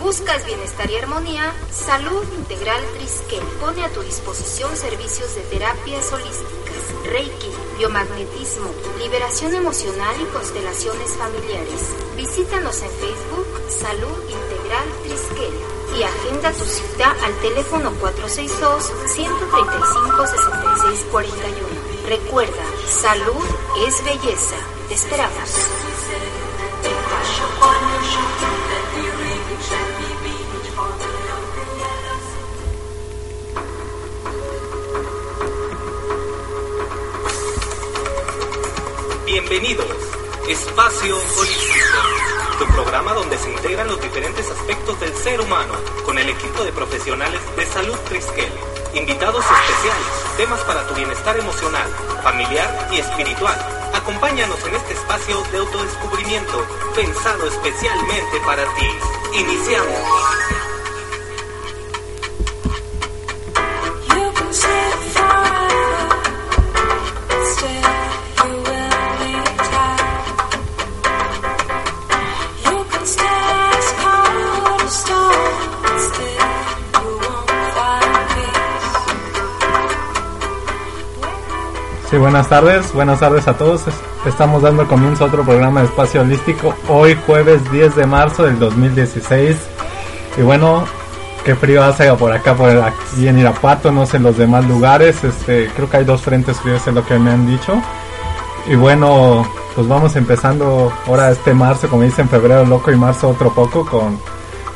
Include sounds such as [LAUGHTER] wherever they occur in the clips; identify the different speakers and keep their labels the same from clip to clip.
Speaker 1: ¿Buscas bienestar y armonía? Salud Integral Triskel pone a tu disposición servicios de terapias holísticas, Reiki, biomagnetismo, liberación emocional y constelaciones familiares. Visítanos en Facebook Salud Integral Triskel y agenda tu cita al teléfono 462 135 6641. Recuerda, salud es belleza. Te esperamos.
Speaker 2: Bienvenidos, Espacio Holístico, tu programa donde se integran los diferentes aspectos del ser humano con el equipo de profesionales de salud Triskel, invitados especiales, temas para tu bienestar emocional, familiar y espiritual. Acompáñanos en este espacio de autodescubrimiento pensado especialmente para ti. Iniciamos.
Speaker 3: Sí, buenas tardes, buenas tardes a todos. Estamos dando comienzo a otro programa de Espacio Holístico hoy jueves 10 de marzo del 2016. Y bueno, qué frío hace por acá, por aquí en Irapuato, no sé los demás lugares. Este, creo que hay dos frentes fríos, es lo que me han dicho. Y bueno, pues vamos empezando ahora este marzo, como dicen, febrero loco y marzo otro poco con,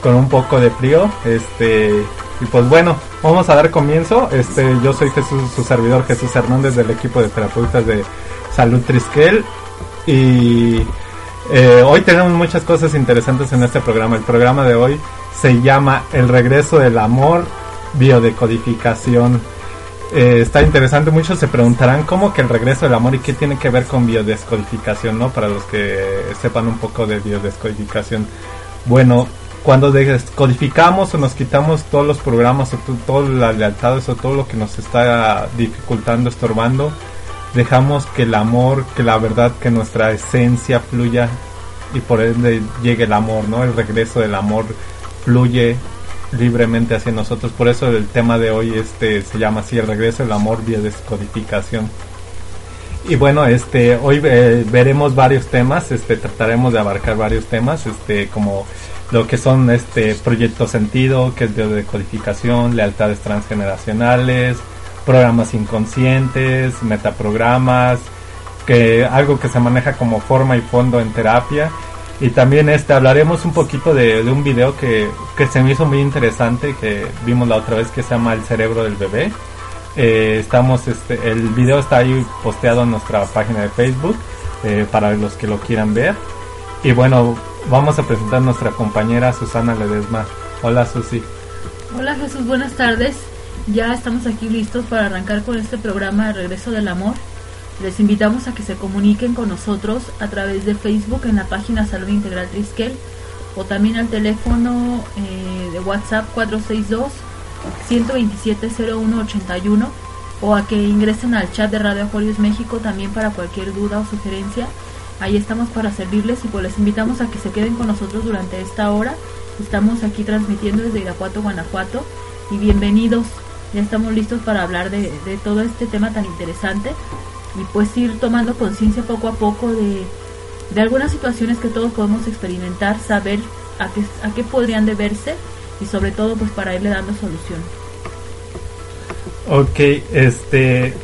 Speaker 3: con un poco de frío. Este, y pues bueno, vamos a dar comienzo. Este, yo soy Jesús, su servidor Jesús Hernández del equipo de terapeutas de Salud Triskel. Y eh, hoy tenemos muchas cosas interesantes en este programa. El programa de hoy se llama El regreso del amor, biodecodificación. Eh, está interesante, muchos se preguntarán cómo que el regreso del amor y qué tiene que ver con biodescodificación, ¿no? Para los que sepan un poco de biodescodificación. Bueno, cuando descodificamos o nos quitamos todos los programas o todas las lealtades o todo lo que nos está dificultando, estorbando, dejamos que el amor, que la verdad, que nuestra esencia fluya y por ende llegue el amor, ¿no? El regreso del amor fluye libremente hacia nosotros. Por eso el tema de hoy este se llama así el regreso del amor vía descodificación. Y bueno, este hoy eh, veremos varios temas, este trataremos de abarcar varios temas, este como lo que son este proyecto sentido, que es de decodificación, lealtades transgeneracionales, programas inconscientes, metaprogramas, que algo que se maneja como forma y fondo en terapia. Y también este hablaremos un poquito de, un video que, que, se me hizo muy interesante, que vimos la otra vez, que se llama El cerebro del bebé. Eh, estamos, este, el video está ahí posteado en nuestra página de Facebook eh, para los que lo quieran ver. Y bueno, vamos a presentar a nuestra compañera Susana Ledesma. Hola Susi.
Speaker 4: Hola Jesús, buenas tardes. Ya estamos aquí listos para arrancar con este programa de Regreso del Amor. Les invitamos a que se comuniquen con nosotros a través de Facebook en la página Salud Integral Triskel o también al teléfono eh, de WhatsApp 462 127 0181 o a que ingresen al chat de Radio Acuarios México también para cualquier duda o sugerencia Ahí estamos para servirles y pues les invitamos a que se queden con nosotros durante esta hora. Estamos aquí transmitiendo desde Irapuato, Guanajuato y bienvenidos. Ya estamos listos para hablar de, todo este tema tan interesante y pues ir tomando conciencia poco a poco de, de algunas situaciones que todos podemos experimentar, saber a qué, a qué podrían deberse y sobre todo pues para irle dando solución.
Speaker 3: Ok, este,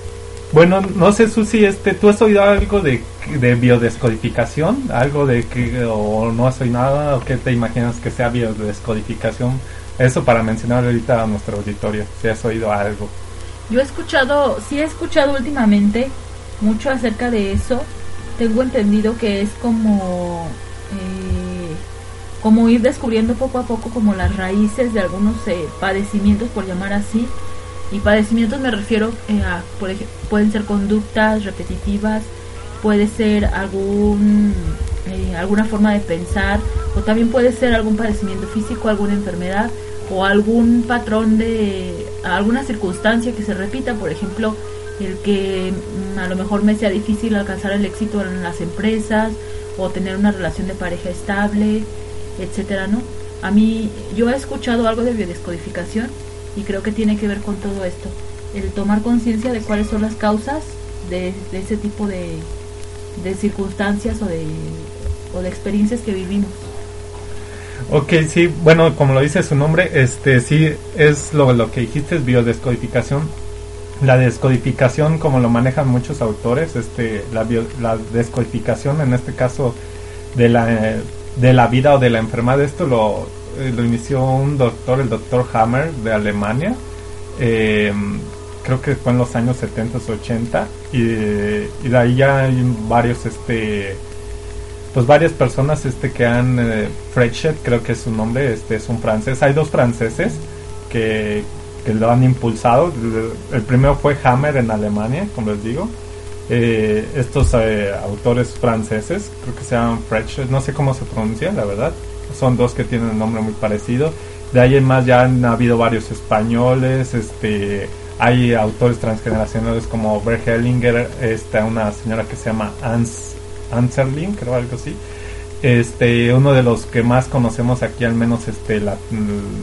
Speaker 3: bueno, no sé Susi, este, ¿tú has oído algo de de biodescodificación, algo de que o no soy nada o que te imaginas que sea biodescodificación. Eso para mencionar ahorita a nuestro auditorio, si has oído algo.
Speaker 4: Yo he escuchado, sí he escuchado últimamente mucho acerca de eso. Tengo entendido que es como eh, como ir descubriendo poco a poco como las raíces de algunos eh, padecimientos, por llamar así. Y padecimientos me refiero eh, a, por ejemplo, pueden ser conductas repetitivas, puede ser algún eh, alguna forma de pensar o también puede ser algún padecimiento físico, alguna enfermedad o algún patrón de alguna circunstancia que se repita, por ejemplo, el que mm, a lo mejor me sea difícil alcanzar el éxito en las empresas o tener una relación de pareja estable, etcétera, ¿no? A mí, yo he escuchado algo de biodescodificación y creo que tiene que ver con todo esto. El tomar conciencia de cuáles son las causas de, ese tipo de, de circunstancias o de, o de experiencias que vivimos.
Speaker 3: Ok, sí, bueno, como lo dice su nombre, este sí es lo, lo que dijiste, es biodescodificación. La descodificación, como lo manejan muchos autores, este, la, la descodificación, en este caso, de la, de la vida o de la enfermedad, esto lo, eh, lo inició un doctor, el doctor Hammer de Alemania, eh, creo que fue en los años 70 80, y, y de ahí ya hay varios, este, pues varias personas este que han eh, creo que es su nombre este es un francés. Hay dos franceses que, que lo han impulsado. El, primero fue Hammer en Alemania como les digo. Eh, estos eh, autores franceses creo que se llaman Frechet no sé cómo se pronuncia la verdad son dos que tienen un nombre muy parecido de ahí en más ya han habido varios españoles este hay autores transgeneracionales como Bert Hellinger esta una señora que se llama Hans Anserling, creo algo así. Este, uno de los que más conocemos aquí, al menos este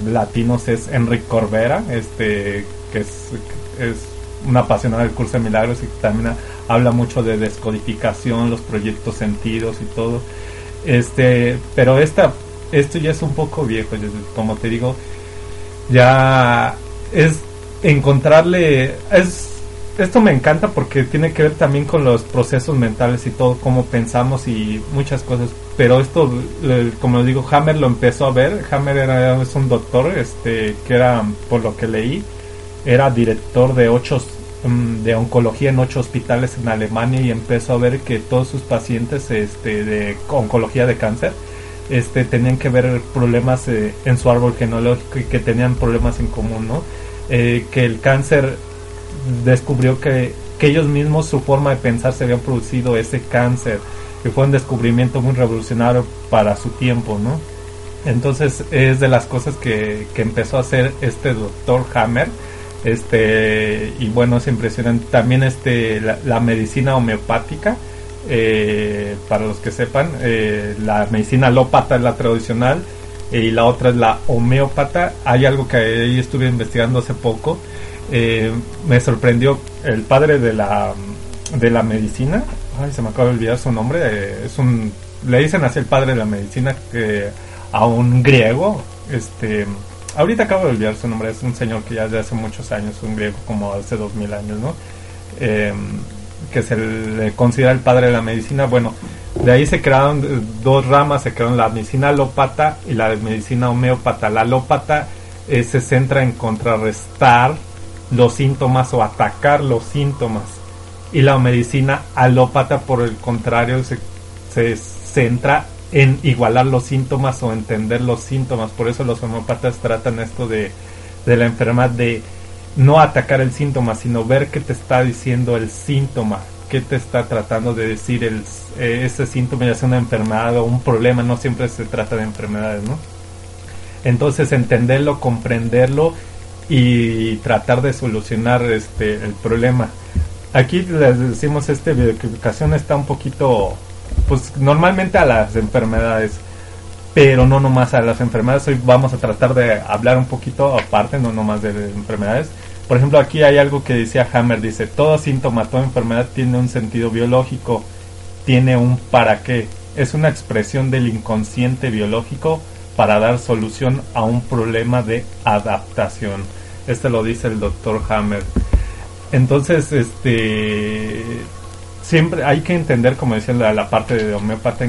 Speaker 3: latinos, es Enrique Corbera, este, que es, es un apasionado del curso de milagros y también habla mucho de descodificación, los proyectos sentidos y todo. Este, pero esta, esto ya es un poco viejo, como te digo, ya es encontrarle, es esto me encanta porque tiene que ver también con los procesos mentales y todo, cómo pensamos y muchas cosas. Pero esto, como digo, Hammer lo empezó a ver. Hammer era, es un doctor este, que era, por lo que leí, era director de ocho mm, de oncología en ocho hospitales en Alemania y empezó a ver que todos sus pacientes este, de oncología de cáncer este, tenían que ver problemas eh, en su árbol genológico y que tenían problemas en común, ¿no? Eh, que el cáncer descubrió que, ellos mismos su forma de pensar se habían producido ese cáncer, que fue un descubrimiento muy revolucionario para su tiempo, ¿no? Entonces es de las cosas que, empezó a hacer este doctor Hammer, este y bueno es impresionante también este la, medicina homeopática eh, para los que sepan eh, la medicina alópata es la tradicional y la otra es la homeópata. Hay algo que ahí estuve investigando hace poco. Eh, me sorprendió el padre de la de la medicina. Ay se me acaba de olvidar su nombre. Eh, es un le dicen así el padre de la medicina que a un griego. Este ahorita acabo de olvidar su nombre. Es un señor que ya desde hace muchos años un griego como hace dos mil años no que se le considera el padre de la medicina bueno de ahí se crearon dos ramas se crearon la medicina alópata y la medicina homeópata la alópata eh, se centra en contrarrestar los síntomas o atacar los síntomas. Y la medicina alópata, por el contrario, se, se centra en igualar los síntomas o entender los síntomas. Por eso los homeópatas tratan esto de, de la enfermedad de no atacar el síntoma, sino ver qué te está diciendo el síntoma, qué te está tratando de decir el, eh, ese síntoma, ya sea una enfermedad o un problema, no siempre se trata de enfermedades, ¿no? Entonces entenderlo, comprenderlo y tratar de solucionar este el problema. Aquí les decimos este bioequivocación está un poquito pues normalmente a las enfermedades, pero no nomás a las enfermedades. Hoy vamos a tratar de hablar un poquito aparte, no nomás de enfermedades. Por ejemplo, aquí hay algo que decía Hammer, dice, todo síntoma, toda enfermedad tiene un sentido biológico, tiene un para qué. Es una expresión del inconsciente biológico para dar solución a un problema de adaptación. Este lo dice el doctor Hammer. Entonces, este siempre hay que entender, como decía la, parte de homeopata,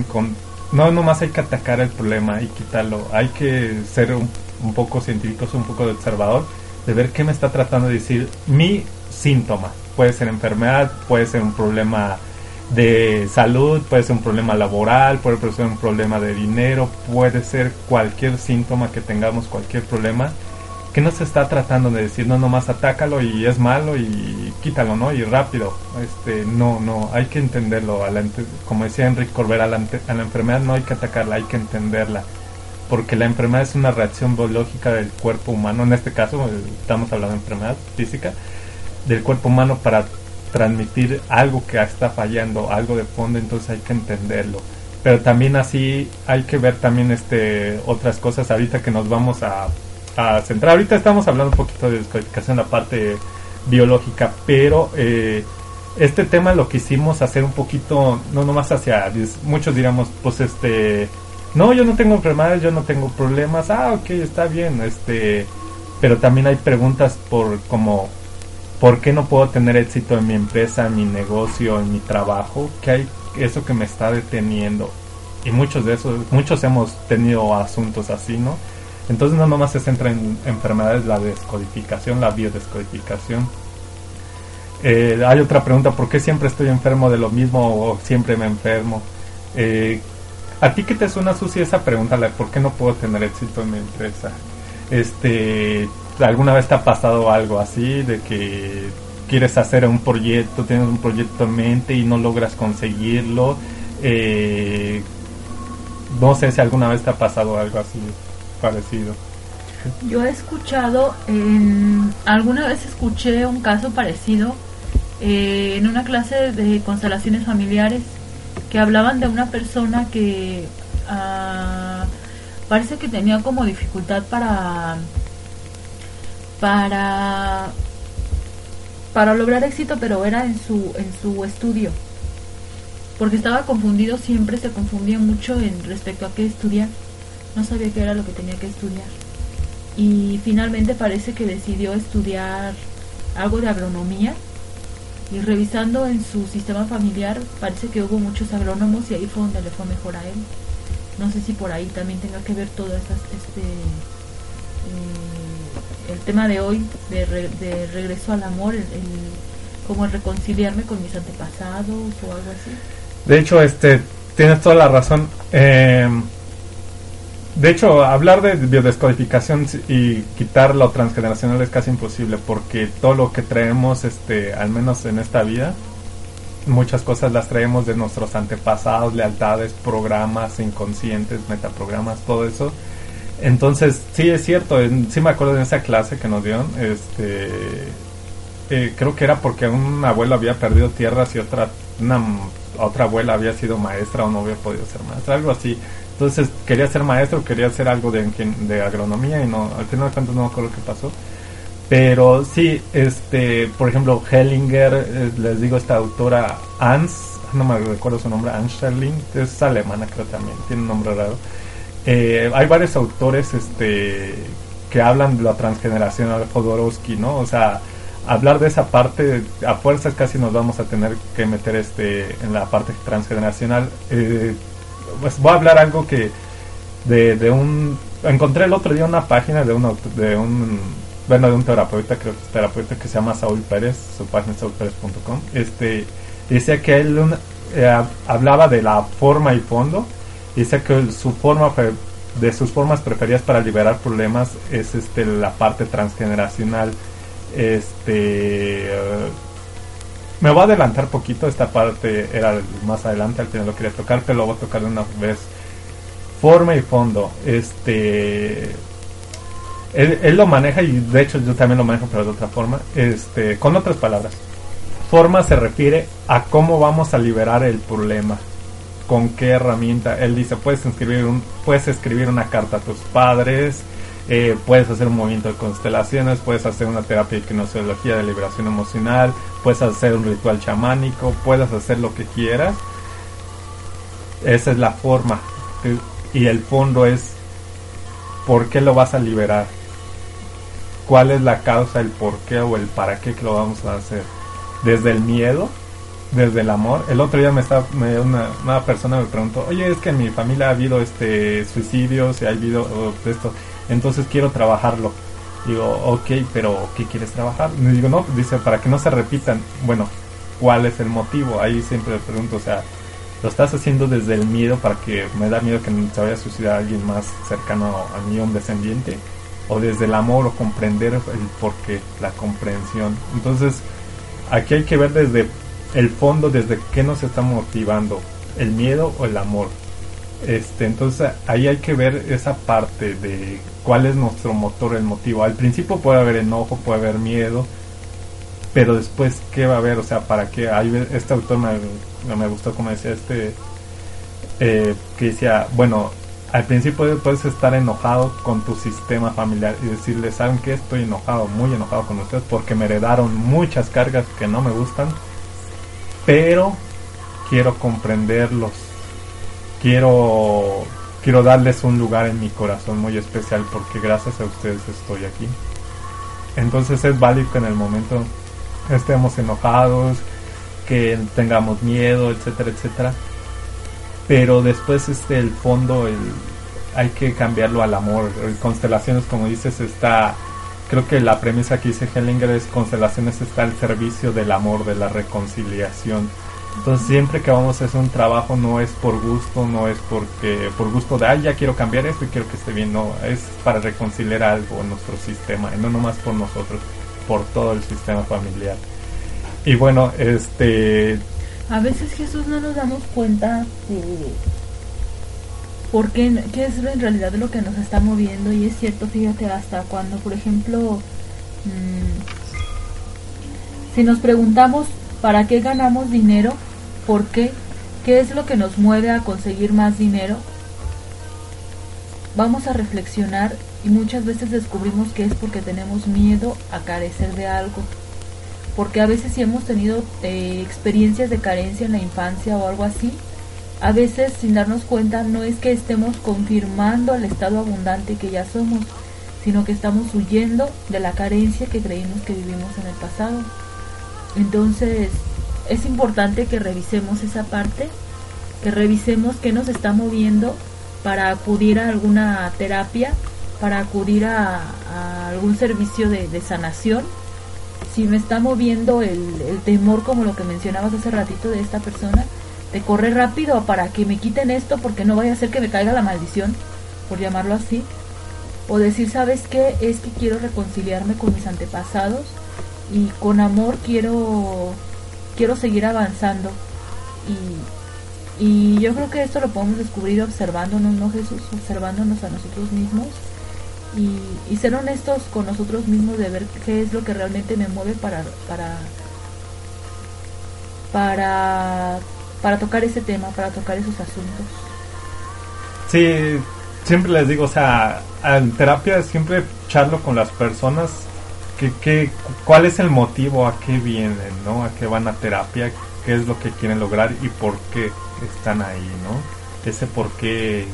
Speaker 3: no nomás hay que atacar el problema y quitarlo, hay que ser un, un poco científicos, un poco de observador, de ver qué me está tratando de decir mi síntoma. Puede ser enfermedad, puede ser un problema de salud, puede ser un problema laboral, puede ser un problema de dinero, puede ser cualquier síntoma que tengamos, cualquier problema que no se está tratando de decir no nomás atácalo y es malo y quítalo no y rápido este no no hay que entenderlo como decía Enrique Corbera a la, enfermedad no hay que atacarla hay que entenderla porque la enfermedad es una reacción biológica del cuerpo humano en este caso eh, estamos hablando de enfermedad física del cuerpo humano para transmitir algo que está fallando algo de fondo entonces hay que entenderlo. Pero también así hay que ver también este otras cosas. Ahorita que nos vamos a, a centrar. Ahorita estamos hablando un poquito de descodificación, la parte biológica, pero eh, este tema lo quisimos hacer un poquito, no nomás hacia, muchos diríamos, pues este, no, yo no tengo enfermedades, yo no tengo problemas, ah, ok, está bien, este, pero también hay preguntas por como, ¿por qué no puedo tener éxito en mi empresa, en mi negocio, en mi trabajo? ¿Qué hay eso que me está deteniendo? Y muchos de esos, muchos hemos tenido asuntos así, ¿no? Entonces no nomás se centra en enfermedades, la descodificación, la biodescodificación. Eh, hay otra pregunta, ¿por qué siempre estoy enfermo de lo mismo o siempre me enfermo? Eh, ¿A ti qué te suena, Susi, esa pregunta? ¿Por qué no puedo tener éxito en mi empresa? Este, ¿Alguna vez te ha pasado algo así de que quieres hacer un proyecto, tienes un proyecto en mente y no logras conseguirlo? Eh, no sé si alguna vez te ha pasado algo así parecido.
Speaker 4: Yo he escuchado, en, alguna vez escuché un caso parecido eh, en una clase de constelaciones familiares que hablaban de una persona que ah, parece que tenía como dificultad para para para lograr éxito pero era en su en su estudio porque estaba confundido siempre se confundía mucho en respecto a qué estudiar no sabía qué era lo que tenía que estudiar. Y finalmente parece que decidió estudiar algo de agronomía y revisando en su sistema familiar parece que hubo muchos agrónomos y ahí fue donde le fue mejor a él. No sé si por ahí también tenga que ver todo este eh, el tema de hoy de, regreso al amor, el, como el reconciliarme con mis antepasados o algo así.
Speaker 3: De hecho, este tienes toda la razón. Eh, de hecho, hablar de biodescodificación y quitar lo transgeneracional es casi imposible porque todo lo que traemos, este, al menos en esta vida, muchas cosas las traemos de nuestros antepasados, lealtades, programas inconscientes, metaprogramas, todo eso. Entonces, sí es cierto, sí me acuerdo de esa clase que nos dieron, este, eh, creo que era porque un abuelo había perdido tierras y otra, una, otra abuela había sido maestra o no había podido ser maestra, algo así. Entonces quería ser maestro, quería hacer algo de, de agronomía y no, al final de cuentas no me acuerdo qué pasó. Pero sí, este, por ejemplo, Hellinger, eh, les digo, esta autora Ans, no me recuerdo su nombre, Ans Scherling, es alemana creo también, tiene un nombre raro. Eh, hay varios autores este, que hablan de la transgeneracional Jodorowsky, ¿no? O sea, hablar de esa parte, a fuerzas casi nos vamos a tener que meter este en la parte transgeneracional. Eh, pues voy a hablar algo que de, de un encontré el otro día una página de un de un bueno de un terapeuta creo que es terapeuta que se llama Saúl Pérez su página es saulpérez.com este decía que él eh, hablaba de la forma y fondo dice que su forma de sus formas preferidas para liberar problemas es este la parte transgeneracional este me voy a adelantar poquito, esta parte era más adelante, al final lo quería tocar, pero lo voy a tocar de una vez. Forma y fondo. Este. Él, lo maneja y de hecho yo también lo manejo, pero de otra forma. Este, con otras palabras. Forma se refiere a cómo vamos a liberar el problema. Con qué herramienta. Él dice, puedes escribir, un, puedes escribir una carta a tus padres, eh, puedes hacer un movimiento de constelaciones, puedes hacer una terapia de kinesiología de liberación emocional, puedes hacer un ritual chamánico, puedes hacer lo que quieras. Esa es la forma. Y el fondo es por qué lo vas a liberar. ¿Cuál es la causa, el por qué o el para qué que lo vamos a hacer? Desde el miedo, desde el amor. El otro día me estaba una, una persona me preguntó, oye, es que en mi familia ha habido este suicidios y ha habido esto entonces quiero trabajarlo. Digo, ok, pero ¿qué quieres trabajar? Me digo, no, dice, para que no se repitan. Bueno, ¿cuál es el motivo? Ahí siempre le pregunto, o sea, ¿lo estás haciendo desde el miedo para que me da miedo que se vaya a suicidar alguien más cercano a mí, un descendiente? ¿O desde el amor o comprender el porqué, la comprensión? Entonces, aquí hay que ver desde el fondo, desde qué nos está motivando, el miedo o el amor. Este, entonces ahí hay que ver esa parte de cuál es nuestro motor, el motivo. Al principio puede haber enojo, puede haber miedo, pero después, ¿qué va a haber? O sea, ¿para qué? Este autor me, me gustó como decía, este, eh, que decía, bueno, al principio puedes estar enojado con tu sistema familiar y decirle, ¿saben qué? Estoy enojado, muy enojado con ustedes porque me heredaron muchas cargas que no me gustan, pero quiero comprenderlos, quiero, quiero darles un lugar en mi corazón muy especial porque gracias a ustedes estoy aquí. Entonces es válido que en el momento estemos enojados, que tengamos miedo, etcétera, etcétera. Pero después este el fondo hay que cambiarlo al amor. Constelaciones como dices está creo que la premisa que dice Hellinger es constelaciones está al servicio del amor de la reconciliación entonces siempre que vamos a hacer un trabajo no es por gusto no es porque por gusto de ay ya quiero cambiar esto y quiero que esté bien no es para reconciliar algo en nuestro sistema no nomás por nosotros por todo el sistema familiar. Y bueno este
Speaker 4: a veces Jesús no nos damos cuenta de por qué, es en realidad lo que nos está moviendo y es cierto, fíjate, hasta cuando, por ejemplo, mm, si nos preguntamos para qué ganamos dinero, por qué, qué es lo que nos mueve a conseguir más dinero, vamos a reflexionar y muchas veces descubrimos que es porque tenemos miedo a carecer de algo. Porque a veces si hemos tenido eh, experiencias de carencia en la infancia o algo así, a veces sin darnos cuenta no es que estemos confirmando el estado abundante que ya somos, sino que estamos huyendo de la carencia que creímos que vivimos en el pasado. Entonces, es importante que revisemos esa parte, que revisemos qué nos está moviendo para acudir a alguna terapia, para acudir a, algún servicio de sanación si me está moviendo el, temor como lo que mencionabas hace ratito de esta persona, de correr rápido para que me quiten esto porque no vaya a ser que me caiga la maldición, por llamarlo así, o decir, ¿sabes qué? Es que quiero reconciliarme con mis antepasados y con amor quiero quiero seguir avanzando y, y yo creo que esto lo podemos descubrir observándonos, ¿no Jesús? Observándonos a nosotros mismos y, ser honestos con nosotros mismos de ver qué es lo que realmente me mueve para para para para tocar ese tema, para tocar esos asuntos.
Speaker 3: Sí, siempre les digo, o sea, en terapia siempre charlo con las personas que, que, cuál es el motivo, a qué vienen, ¿no? A qué van a terapia, qué es lo que quieren lograr y por qué están ahí, ¿no? Ese por qué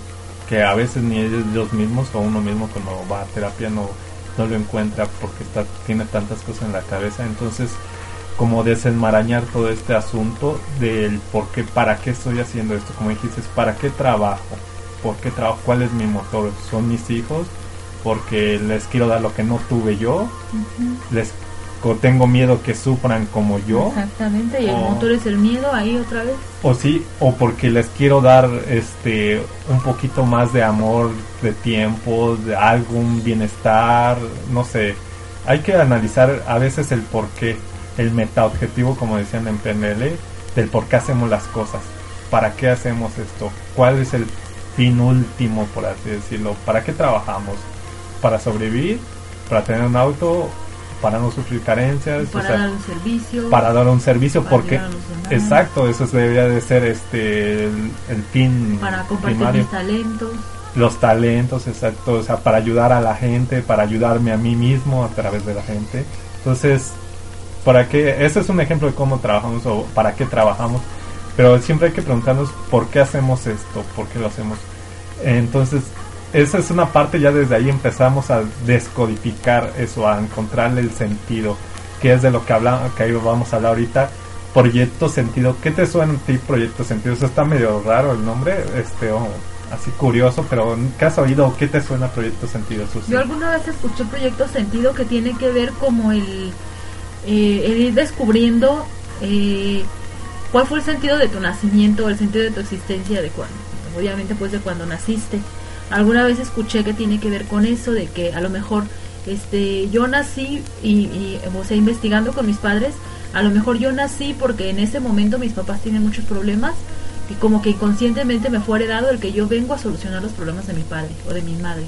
Speaker 3: que a veces ni ellos mismos o uno mismo cuando va a terapia no, no lo encuentra porque está, tiene tantas cosas en la cabeza. Entonces, como desenmarañar todo este asunto del por qué, para qué estoy haciendo esto, como dijiste, para qué trabajo, por qué trabajo, cuál es mi motor, son mis hijos, porque les quiero dar lo que no tuve yo, les tengo miedo que sufran como yo.
Speaker 4: Exactamente, y el motor es el miedo ahí otra vez.
Speaker 3: O sí, o porque les quiero dar este un poquito más de amor, de tiempo, de algún bienestar, no sé. Hay que analizar a veces el por qué, el metaobjetivo, como decían en PNL, del por qué hacemos las cosas. ¿Para qué hacemos esto? ¿Cuál es el fin último, por así decirlo? ¿Para qué trabajamos? ¿Para sobrevivir? ¿Para tener un auto? para no sufrir carencias,
Speaker 4: para dar un servicio,
Speaker 3: para dar un servicio porque exacto, eso debería de ser este el, fin
Speaker 4: para compartir mis talentos.
Speaker 3: Los talentos, exacto, o sea, para ayudar a la gente, para ayudarme a mí mismo a través de la gente. Entonces, para qué, ese es un ejemplo de cómo trabajamos o para qué trabajamos, pero siempre hay que preguntarnos por qué hacemos esto, por qué lo hacemos. Entonces, esa es una parte, ya desde ahí empezamos a descodificar eso, a encontrarle el sentido, que es de lo que hablamos, que ahí vamos a hablar ahorita. Proyecto Sentido, ¿qué te suena a ti Proyecto Sentido? Eso está medio raro el nombre, este, así curioso, pero ¿qué has oído? ¿Qué te suena Proyecto Sentido?
Speaker 4: Yo alguna vez escuché Proyecto Sentido que tiene que ver como el, eh, el ir descubriendo eh, cuál fue el sentido de tu nacimiento, el sentido de tu existencia, de cuando, obviamente pues de cuando naciste alguna vez escuché que tiene que ver con eso, de que a lo mejor este yo nací y, y o sea, investigando con mis padres, a lo mejor yo nací porque en ese momento mis papás tienen muchos problemas y como que inconscientemente me fue heredado el que yo vengo a solucionar los problemas de mi padre o de mi madre.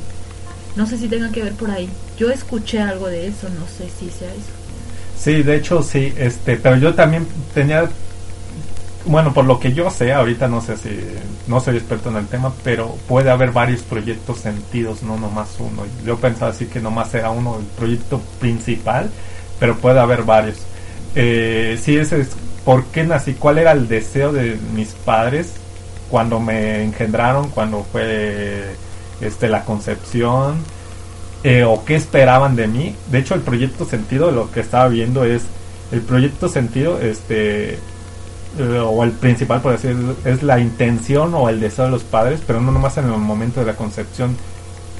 Speaker 4: No sé si tenga que ver por ahí. Yo escuché algo de eso, no sé si sea eso.
Speaker 3: Sí, de hecho sí, este, pero yo también tenía bueno, por lo que yo sé, ahorita no sé si, no soy experto en el tema, pero puede haber varios proyectos sentidos, no nomás uno. Yo pensaba así que nomás era uno el proyecto principal, pero puede haber varios. Eh, sí, ese es por qué nací, cuál era el deseo de mis padres cuando me engendraron, cuando fue este la concepción, eh, o qué esperaban de mí. De hecho, el proyecto sentido, lo que estaba viendo es el proyecto sentido, este o el principal, por decir, es la intención o el deseo de los padres, pero no nomás en el momento de la concepción.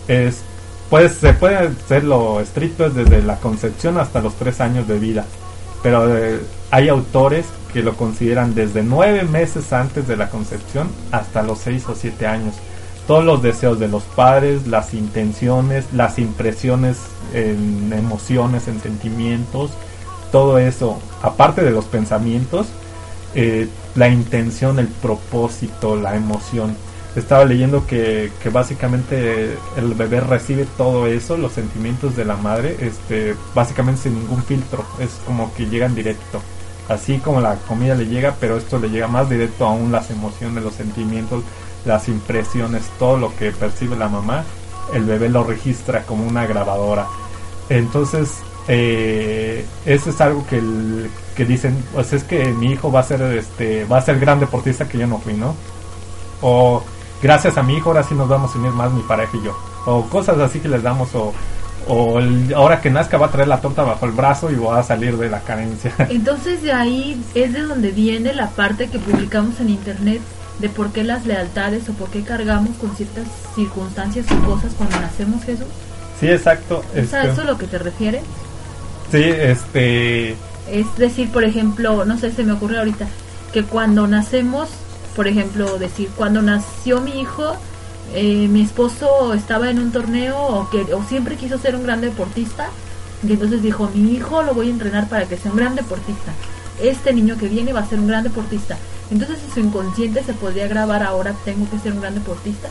Speaker 3: Es, pues, se puede hacer lo estricto desde la concepción hasta los tres años de vida, pero eh, hay autores que lo consideran desde nueve meses antes de la concepción hasta los seis o siete años. Todos los deseos de los padres, las intenciones, las impresiones en emociones, en sentimientos, todo eso, aparte de los pensamientos, eh, la intención, el propósito, la emoción. Estaba leyendo que, que, básicamente el bebé recibe todo eso, los sentimientos de la madre, este, básicamente sin ningún filtro, es como que llegan directo. Así como la comida le llega, pero esto le llega más directo aún las emociones, los sentimientos, las impresiones, todo lo que percibe la mamá, el bebé lo registra como una grabadora. Entonces, eh, eso es algo que, que dicen, pues es que mi hijo va a ser este va a ser gran deportista que yo no fui, ¿no? O gracias a mi hijo ahora sí nos vamos a unir más mi pareja y yo. O cosas así que les damos o o ahora que nazca va a traer la torta bajo el brazo y va a salir de la carencia. [LAUGHS]
Speaker 4: Entonces de ahí es de donde viene la parte que publicamos en internet de por qué las lealtades o por qué cargamos con ciertas circunstancias o cosas cuando nacemos Jesús.
Speaker 3: Sí, exacto.
Speaker 4: ¿Es a este eso lo que te refieres?
Speaker 3: Sí, este...
Speaker 4: Es decir, por ejemplo, no sé, se me ocurre ahorita, que cuando nacemos, por ejemplo, decir, cuando nació mi hijo, eh, mi esposo estaba en un torneo o, que, o siempre quiso ser un gran deportista, y entonces dijo, mi hijo lo voy a entrenar para que sea un gran deportista. Este niño que viene va a ser un gran deportista. Entonces en su inconsciente se podría grabar ahora tengo que ser un gran deportista.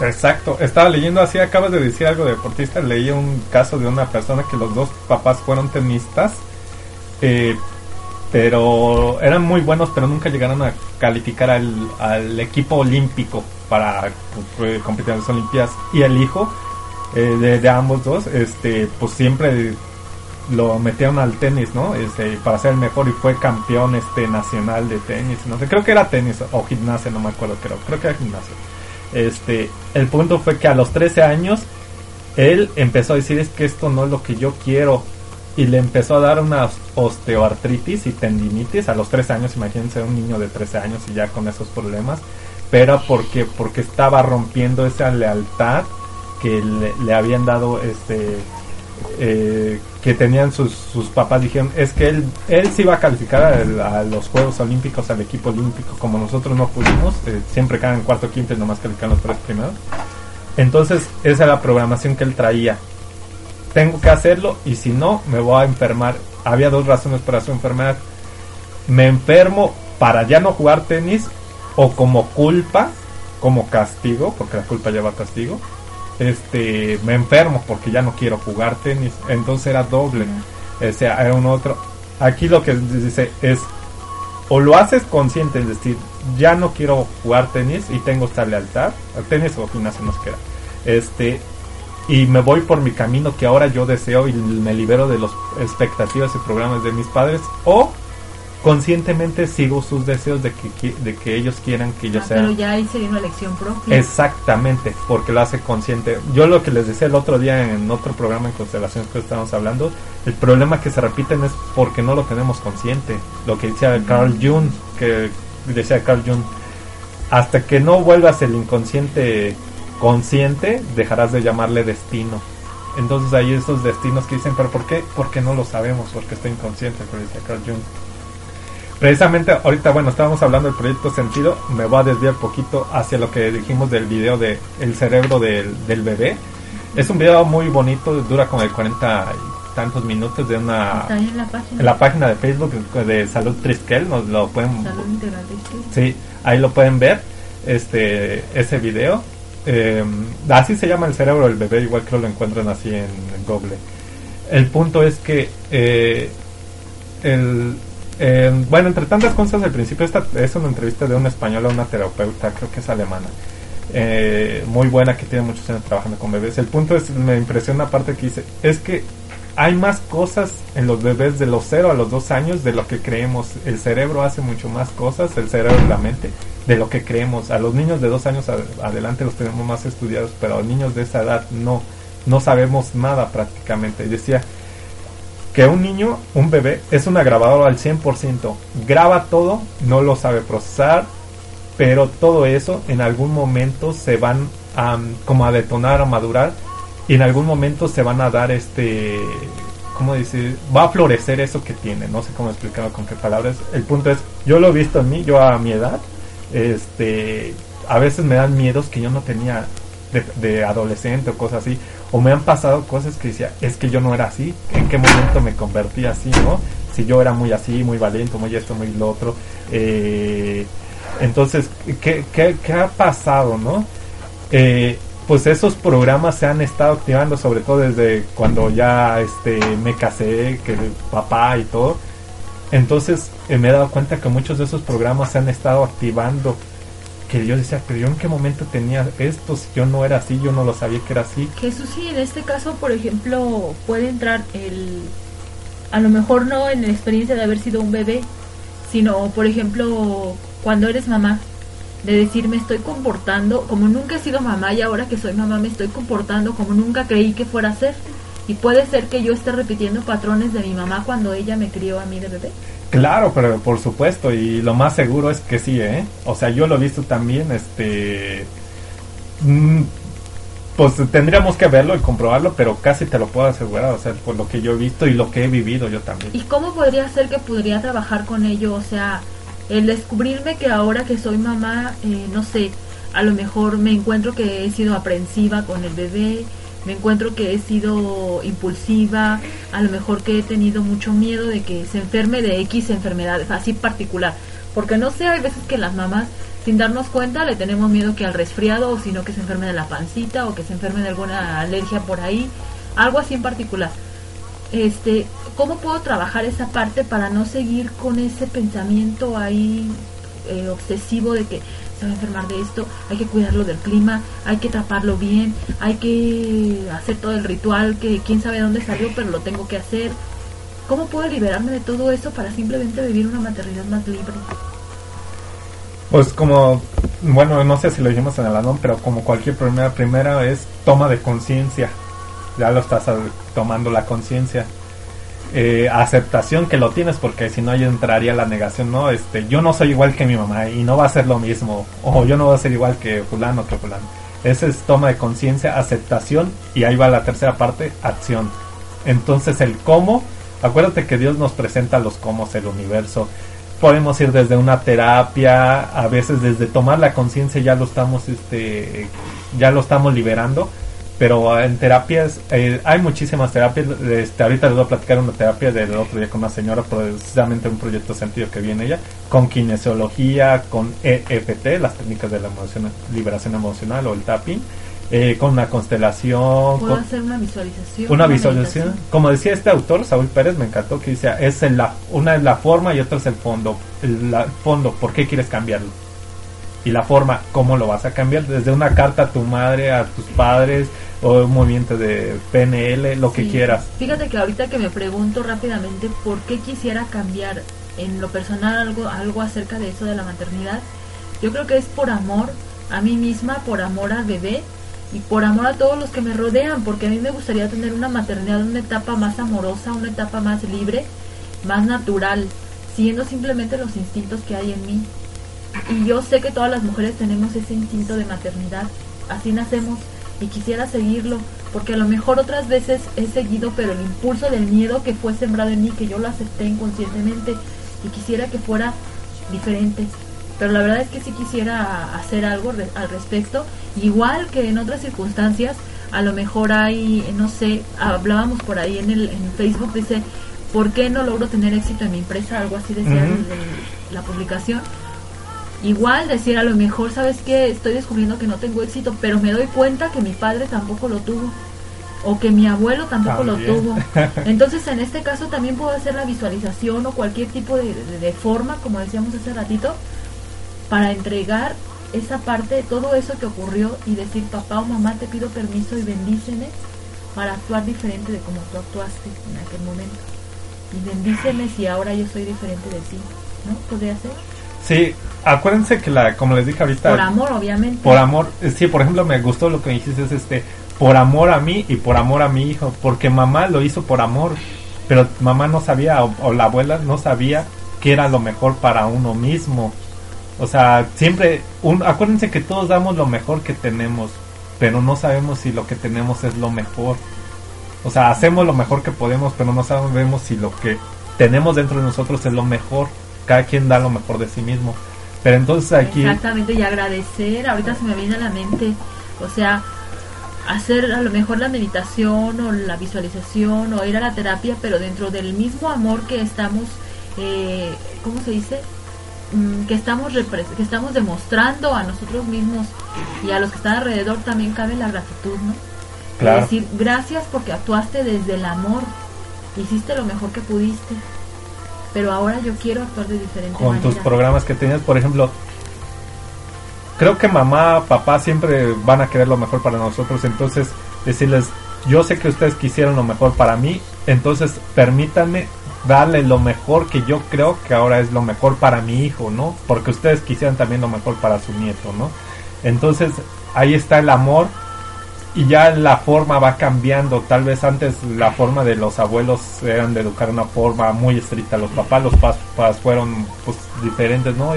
Speaker 3: Exacto, estaba leyendo así, acabas de decir algo de deportista, leí un caso de una persona que los dos papás fueron tenistas, eh, pero eran muy buenos, pero nunca llegaron a calificar al, equipo olímpico para pues, competir en las Olimpiadas. Y el hijo eh, de, ambos dos, este, pues siempre lo metieron al tenis, ¿no? Este, para ser el mejor y fue campeón este nacional de tenis, no sé, creo que era tenis o gimnasia, no me acuerdo, creo, creo que era gimnasia este, el punto fue que a los 13 años él empezó a decir es que esto no es lo que yo quiero y le empezó a dar una osteoartritis y tendinitis. A los 13 años, imagínense un niño de 13 años y ya con esos problemas, pero porque porque estaba rompiendo esa lealtad que le habían dado este eh, que tenían sus, sus papás dijeron es que él él se iba a calificar a, los Juegos Olímpicos al equipo olímpico como nosotros no pudimos eh, siempre quedan cuarto quinto y nomás califican los tres primeros entonces esa era la programación que él traía. Tengo que hacerlo y si no me voy a enfermar había dos razones para su enfermedad. Me enfermo para ya no jugar tenis o como culpa como castigo porque la culpa lleva castigo este me enfermo porque ya no quiero jugar tenis. Entonces era doble. O sea era un otro. Aquí lo que dice es o lo haces consciente es decir ya no quiero jugar tenis y tengo esta lealtad tenis o gimnasia nos queda este y me voy por mi camino que ahora yo deseo y me libero de las expectativas y programas de mis padres o conscientemente sigo sus deseos de que, de que ellos quieran que yo
Speaker 4: ah,
Speaker 3: sea.
Speaker 4: Pero ya ahí sería una elección propia.
Speaker 3: Exactamente, porque lo hace consciente. Yo lo que les decía el otro día en otro programa en constelaciones que estábamos hablando, el problema que se repiten es porque no lo tenemos consciente. Lo que decía Carl Jung, que decía Carl Jung, hasta que no vuelvas el inconsciente consciente, dejarás de llamarle destino. Entonces hay esos destinos que dicen, pero ¿por qué? Porque no lo sabemos, porque está inconsciente, como decía Carl Jung. Precisamente ahorita, bueno, estábamos hablando del proyecto Sentido, me voy a desviar poquito hacia lo que dijimos del video de El cerebro del, bebé. Es un video muy bonito, dura como de 40 y tantos minutos de una...
Speaker 4: Está en la página.
Speaker 3: En la página de Facebook de Salud Triskel, nos lo pueden...
Speaker 4: Salud Integral
Speaker 3: Sí, ahí lo pueden ver, este ese video. Eh, así se llama el cerebro del bebé, igual que lo encuentran así en, Google. El punto es que eh, el, Eh, bueno, entre tantas cosas, al principio esta es una entrevista de una española, una terapeuta, creo que es alemana. Eh, muy buena que tiene muchos años trabajando con bebés. El punto es, me impresiona una parte que dice, es que hay más cosas en los bebés de los 0 a los 2 años de lo que creemos. El cerebro hace mucho más cosas, el cerebro y la mente, de lo que creemos. A los niños de 2 años adelante los tenemos más estudiados, pero a los niños de esa edad no, no sabemos nada prácticamente. Y decía que un niño, un bebé, es una grabadora al 100%. Graba todo, no lo sabe procesar, pero todo eso en algún momento se van a, como a detonar, a madurar y en algún momento se van a dar este ¿cómo decir? Va a florecer eso que tiene, no sé cómo explicarlo con qué palabras. El punto es, yo lo he visto en mí, yo a mi edad, este, a veces me dan miedos que yo no tenía de, adolescente o cosas así, o me han pasado cosas que decía, es que yo no era así, en qué momento me convertí así, ¿no? Si yo era muy así, muy valiente, muy esto, muy lo otro. Eh, entonces, ¿qué, qué, qué ha pasado, no? Eh, pues esos programas se han estado activando sobre todo desde cuando ya este me casé que papá y todo entonces eh, me he dado cuenta que muchos de esos programas se han estado activando que yo decía pero yo en qué momento tenía esto si yo no era así yo no lo sabía que era así
Speaker 4: Jesús sí en este caso por ejemplo puede entrar el a lo mejor no en la experiencia de haber sido un bebé sino por ejemplo cuando eres mamá de decir me estoy comportando como nunca he sido mamá y ahora que soy mamá me estoy comportando como nunca creí que fuera a ser. Y puede ser que yo esté repitiendo patrones de mi mamá cuando ella me crió a mí de bebé.
Speaker 3: Claro, pero por supuesto, y lo más seguro es que sí, ¿eh? O sea, yo lo he visto también, este... Mm, pues tendríamos que verlo y comprobarlo, pero casi te lo puedo asegurar, o sea, por lo que yo he visto y lo que he vivido yo también.
Speaker 4: ¿Y cómo podría ser que podría trabajar con ello? O sea, el descubrirme que ahora que soy mamá, eh, no sé, a lo mejor me encuentro que he sido aprensiva con el bebé, me encuentro que he sido impulsiva, a lo mejor que he tenido mucho miedo de que se enferme de X enfermedad, así particular. Porque no sé, hay veces que las mamás, sin darnos cuenta, le tenemos miedo que al resfriado, o sino que se enferme de la pancita, o que se enferme de alguna alergia por ahí, algo así en particular. Este, ¿cómo puedo trabajar esa parte para no seguir con ese pensamiento ahí eh, obsesivo de que se va a enfermar de esto, hay que cuidarlo del clima, hay que taparlo bien, hay que hacer todo el ritual que quién sabe dónde salió, pero lo tengo que hacer. ¿Cómo puedo liberarme de todo eso para simplemente vivir una maternidad más libre?
Speaker 3: Pues como, bueno, no sé si lo dijimos en el anon, pero como cualquier primera, primera es toma de conciencia. Ya lo estás tomando la conciencia eh, aceptación que lo tienes porque si no ahí entraría la negación no este yo no soy igual que mi mamá y no va a ser lo mismo o yo no voy a ser igual que fulano que fulano. Ese es toma de conciencia aceptación y ahí va la tercera parte acción. Entonces el cómo acuérdate que Dios nos presenta los cómo el universo. Podemos ir desde una terapia a veces desde tomar la conciencia ya lo estamos este ya lo estamos liberando pero en terapias eh, hay muchísimas terapias este, ahorita les voy a platicar una terapia del otro día con una señora precisamente un proyecto sentido que viene ella con kinesiología con EFT las técnicas de la emoción, liberación emocional o el tapping eh, con una constelación
Speaker 4: puedo hacer una visualización
Speaker 3: una, visualización. como decía este autor Saúl Pérez me encantó que dice es la una es la forma y otra es el fondo el fondo por qué quieres cambiarlo y la forma cómo lo vas a cambiar desde una carta a tu madre a tus padres o un movimiento de PNL, lo que quieras.
Speaker 4: Fíjate que ahorita que me pregunto rápidamente por qué quisiera cambiar en lo personal algo, algo acerca de eso de la maternidad, yo creo que es por amor a mí misma, por amor al bebé y por amor a todos los que me rodean, porque a mí me gustaría tener una maternidad, una etapa más amorosa, una etapa más libre, más natural, siguiendo simplemente los instintos que hay en mí. Y yo sé que todas las mujeres tenemos ese instinto de maternidad, así nacemos y quisiera seguirlo, porque a lo mejor otras veces he seguido, pero el impulso del miedo que fue sembrado en mí, que yo lo acepté inconscientemente y quisiera que fuera diferente. Pero la verdad es que sí quisiera hacer algo al respecto, igual que en otras circunstancias, a lo mejor hay, no sé, hablábamos por ahí en el en Facebook, dice, ¿por qué no logro tener éxito en mi empresa? Algo así decía la publicación Igual decir a lo mejor, ¿sabes que Estoy descubriendo que no tengo éxito, pero me doy cuenta que mi padre tampoco lo tuvo. o que mi abuelo tampoco lo tuvo. [LAUGHS] Entonces, en este caso también puedo hacer la visualización o cualquier tipo de, de- de forma, como decíamos hace ratito, para entregar esa parte, todo eso que ocurrió y decir, papá o mamá, te pido permiso y bendíceme para actuar diferente de como tú actuaste en aquel momento. Y bendíceme si ahora yo soy diferente de ti. ¿No? ¿Podría ser?
Speaker 3: Sí, acuérdense que la, como les dije ahorita,
Speaker 4: Por amor, obviamente.
Speaker 3: por amor, eh, sí, por ejemplo, me gustó lo que dijiste, es este, por amor a mí y por amor a mi hijo, porque mamá lo hizo por amor, pero mamá no sabía, o, o la abuela no sabía que era lo mejor para uno mismo. O sea, siempre, un, acuérdense que todos damos lo mejor que tenemos, pero no sabemos si lo que tenemos es lo mejor. O sea, hacemos lo mejor que podemos, pero no sabemos si lo que tenemos dentro de nosotros es lo mejor. Cada quien da lo mejor de sí mismo. Pero entonces aquí...
Speaker 4: Exactamente, y agradecer, ahorita se me viene a la mente, o sea, hacer a lo mejor la meditación o la visualización o ir a la terapia, pero dentro del mismo amor que estamos, eh, ¿cómo se dice? Mm, que estamos que estamos demostrando a nosotros mismos y a los que están alrededor también cabe la gratitud, ¿no? Es
Speaker 3: Claro.
Speaker 4: decir, gracias porque actuaste desde el amor, hiciste lo mejor que pudiste, pero ahora yo quiero actuar de diferente
Speaker 3: con tus programas que tenías, por ejemplo, creo que mamá, papá siempre van a querer lo mejor para nosotros, entonces decirles, yo sé que ustedes quisieron lo mejor para mí, entonces permítanme darle lo mejor que yo creo que ahora es lo mejor para mi hijo, ¿no? Porque ustedes quisieran también lo mejor para su nieto, ¿no? Entonces ahí está el amor y ya la forma va cambiando. Tal vez antes la forma de los abuelos eran de educar una forma muy estricta. Los papás, los papás fueron pues diferentes, ¿no?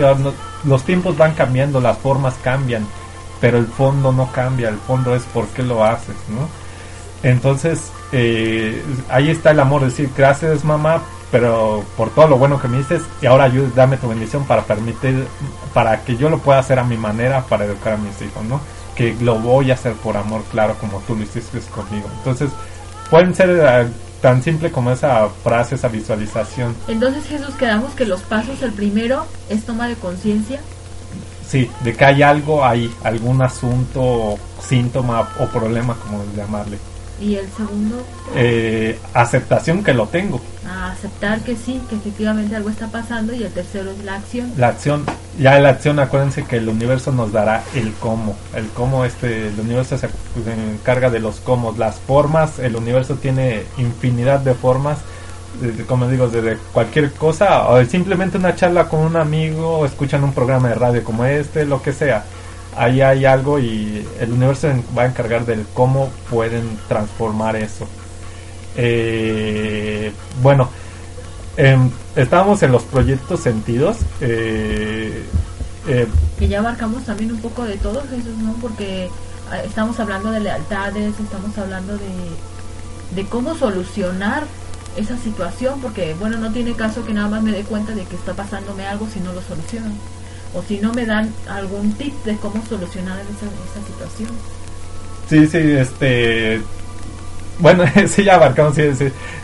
Speaker 3: Los tiempos van cambiando, las formas cambian, pero el fondo no cambia. El fondo es por qué lo haces, ¿no? Entonces eh, ahí está el amor, decir gracias mamá, pero por todo lo bueno que me dices y ahora ayúdame, dame tu bendición para permitir, para que yo lo pueda hacer a mi manera para educar a mis hijos, ¿no? Que lo voy a hacer por amor, claro, como tú lo hiciste conmigo. Entonces pueden ser eh, tan simple como esa frase, esa visualización.
Speaker 4: Entonces Jesús quedamos que los pasos, el primero es toma de conciencia,
Speaker 3: Sí, de que hay algo ahí, algún asunto, síntoma o problema, como llamarle.
Speaker 4: Y el segundo
Speaker 3: Eh, aceptación que lo tengo.
Speaker 4: a aceptar que sí, que efectivamente algo está pasando y el tercero es la acción.
Speaker 3: La acción, ya la acción, acuérdense que el universo nos dará el cómo. El cómo, este, el universo se, encarga de los cómo, las formas. El universo tiene infinidad de formas, como digo, desde cualquier cosa, o simplemente una charla con un amigo, o escuchan un programa de radio como este, lo que sea. Ahí hay algo y el universo va a encargar del cómo pueden transformar eso. Eh, bueno, em, estábamos en los proyectos sentidos. eh, eh,
Speaker 4: Que ya abarcamos también un poco de todo Jesús, ¿no? Porque ah, estamos hablando de lealtades, estamos hablando de, de cómo solucionar esa situación, porque bueno, no tiene caso que nada más me dé cuenta de que está pasándome algo si no lo soluciono. O si no me dan algún tip de cómo solucionar esa, situación.
Speaker 3: sí, sí, este. Bueno, [LAUGHS] sí, ya abarcamos.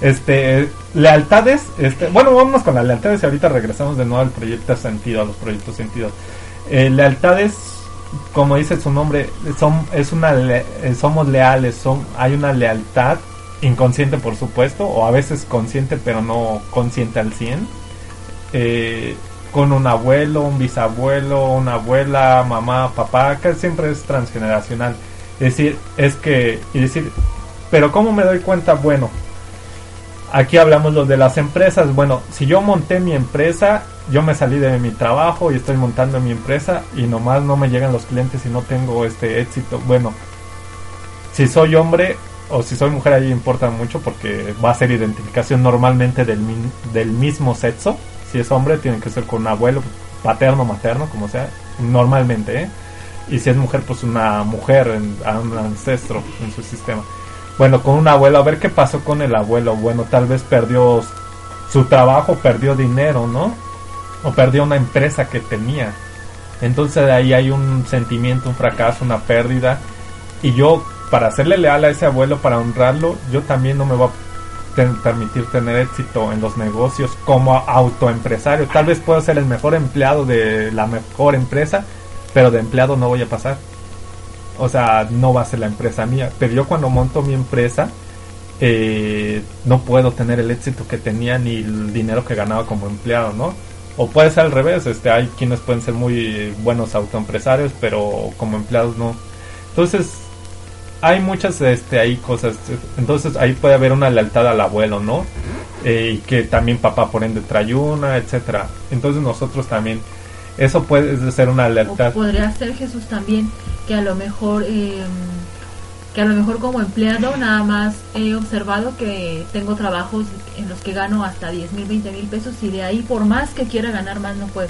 Speaker 3: Este, lealtades, este, bueno, vámonos con las lealtades y ahorita regresamos de nuevo al proyecto sentido, a los proyectos sentidos. Eh, lealtades, como dice su nombre, son, es una, le- eh, somos leales, son, hay una lealtad inconsciente, por supuesto, o a veces consciente, pero no consciente al 100. Eh, con un abuelo, un bisabuelo, una abuela, mamá, papá, que siempre es transgeneracional. Es decir, es que, y decir, pero ¿cómo me doy cuenta? Bueno, aquí hablamos lo de las empresas. Bueno, si yo monté mi empresa, yo me salí de mi trabajo y estoy montando mi empresa y nomás no me llegan los clientes y no tengo este éxito. Bueno, si soy hombre o si soy mujer ahí importa mucho porque va a ser identificación normalmente del, del mismo sexo. Si es hombre tiene que ser con un abuelo paterno, materno, como sea, normalmente, ¿eh? Y si es mujer, pues una mujer, a un ancestro en su sistema. Bueno, con un abuelo, a ver qué pasó con el abuelo. Bueno, tal vez perdió su trabajo, perdió dinero, ¿no? O perdió una empresa que tenía. Entonces de ahí hay un sentimiento, un fracaso, una pérdida. Y yo, para hacerle leal a ese abuelo, para honrarlo, yo también no me voy a permitir tener éxito en los negocios como autoempresario. Tal vez puedo ser el mejor empleado de la mejor empresa, pero de empleado no voy a pasar. O sea, no va a ser la empresa mía. Pero yo cuando monto mi empresa, eh, no puedo tener el éxito que tenía ni el dinero que ganaba como empleado, ¿no? O puede ser al revés, este, hay quienes pueden ser muy buenos autoempresarios, pero como empleados no. Entonces, hay muchas este, ahí cosas. Entonces, ahí puede haber una lealtad al abuelo, ¿no? Eh, y que también papá por ende trae una, etcétera. Entonces, nosotros también, eso puede ser una lealtad.
Speaker 4: podría ser Jesús también, que a lo mejor. Eh, que a lo mejor como empleado nada más he observado que tengo trabajos en los que gano hasta 10 mil, 20 mil pesos y de ahí por más que quiera ganar más no puedo.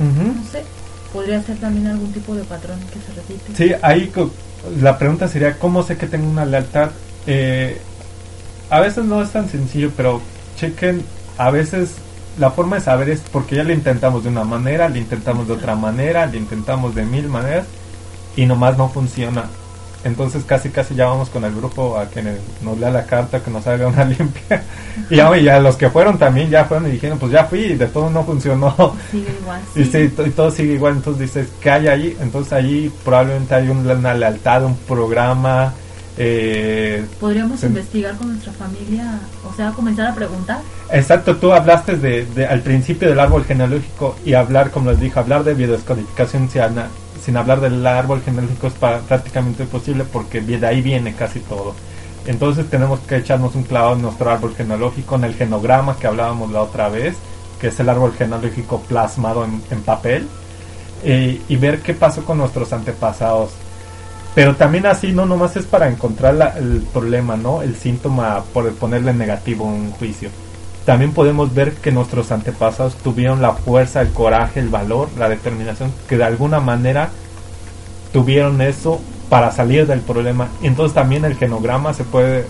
Speaker 4: No sé, podría ser también algún tipo de patrón que se repite.
Speaker 3: Sí, ahí la pregunta sería, ¿cómo sé que tengo una lealtad? Eh, a veces no es tan sencillo, pero chequen, a veces la forma de saber es porque ya le intentamos de una manera, le intentamos de otra manera, le intentamos de mil maneras y nomás no funciona. Entonces casi casi ya vamos con el grupo a que nos lea la carta, que nos haga una [LAUGHS] limpia. y ya, los que fueron también ya fueron y dijeron, pues ya fui y de todo no funcionó.
Speaker 4: Sigue igual. [LAUGHS]
Speaker 3: Y, todo sigue igual. Entonces dices, ¿qué hay ahí? Entonces ahí probablemente hay una lealtad, un programa. Eh,
Speaker 4: Podríamos investigar con nuestra familia, o sea, comenzar a preguntar.
Speaker 3: Exacto, tú hablaste de, al principio del árbol genealógico y hablar, como les dije, hablar de biodescodificación sin hablar del árbol genealógico es prácticamente imposible porque de ahí viene casi todo. Entonces tenemos que echarnos un clavo en nuestro árbol genealógico, en el genograma que hablábamos la otra vez, que es el árbol genealógico plasmado en, papel, eh, y ver qué pasó con nuestros antepasados. Pero también así no nomás es para encontrar el problema, ¿no? El síntoma por ponerle negativo un juicio también podemos ver que nuestros antepasados tuvieron la fuerza, el coraje, el valor, la determinación, que de alguna manera tuvieron eso para salir del problema. Entonces también el genograma se puede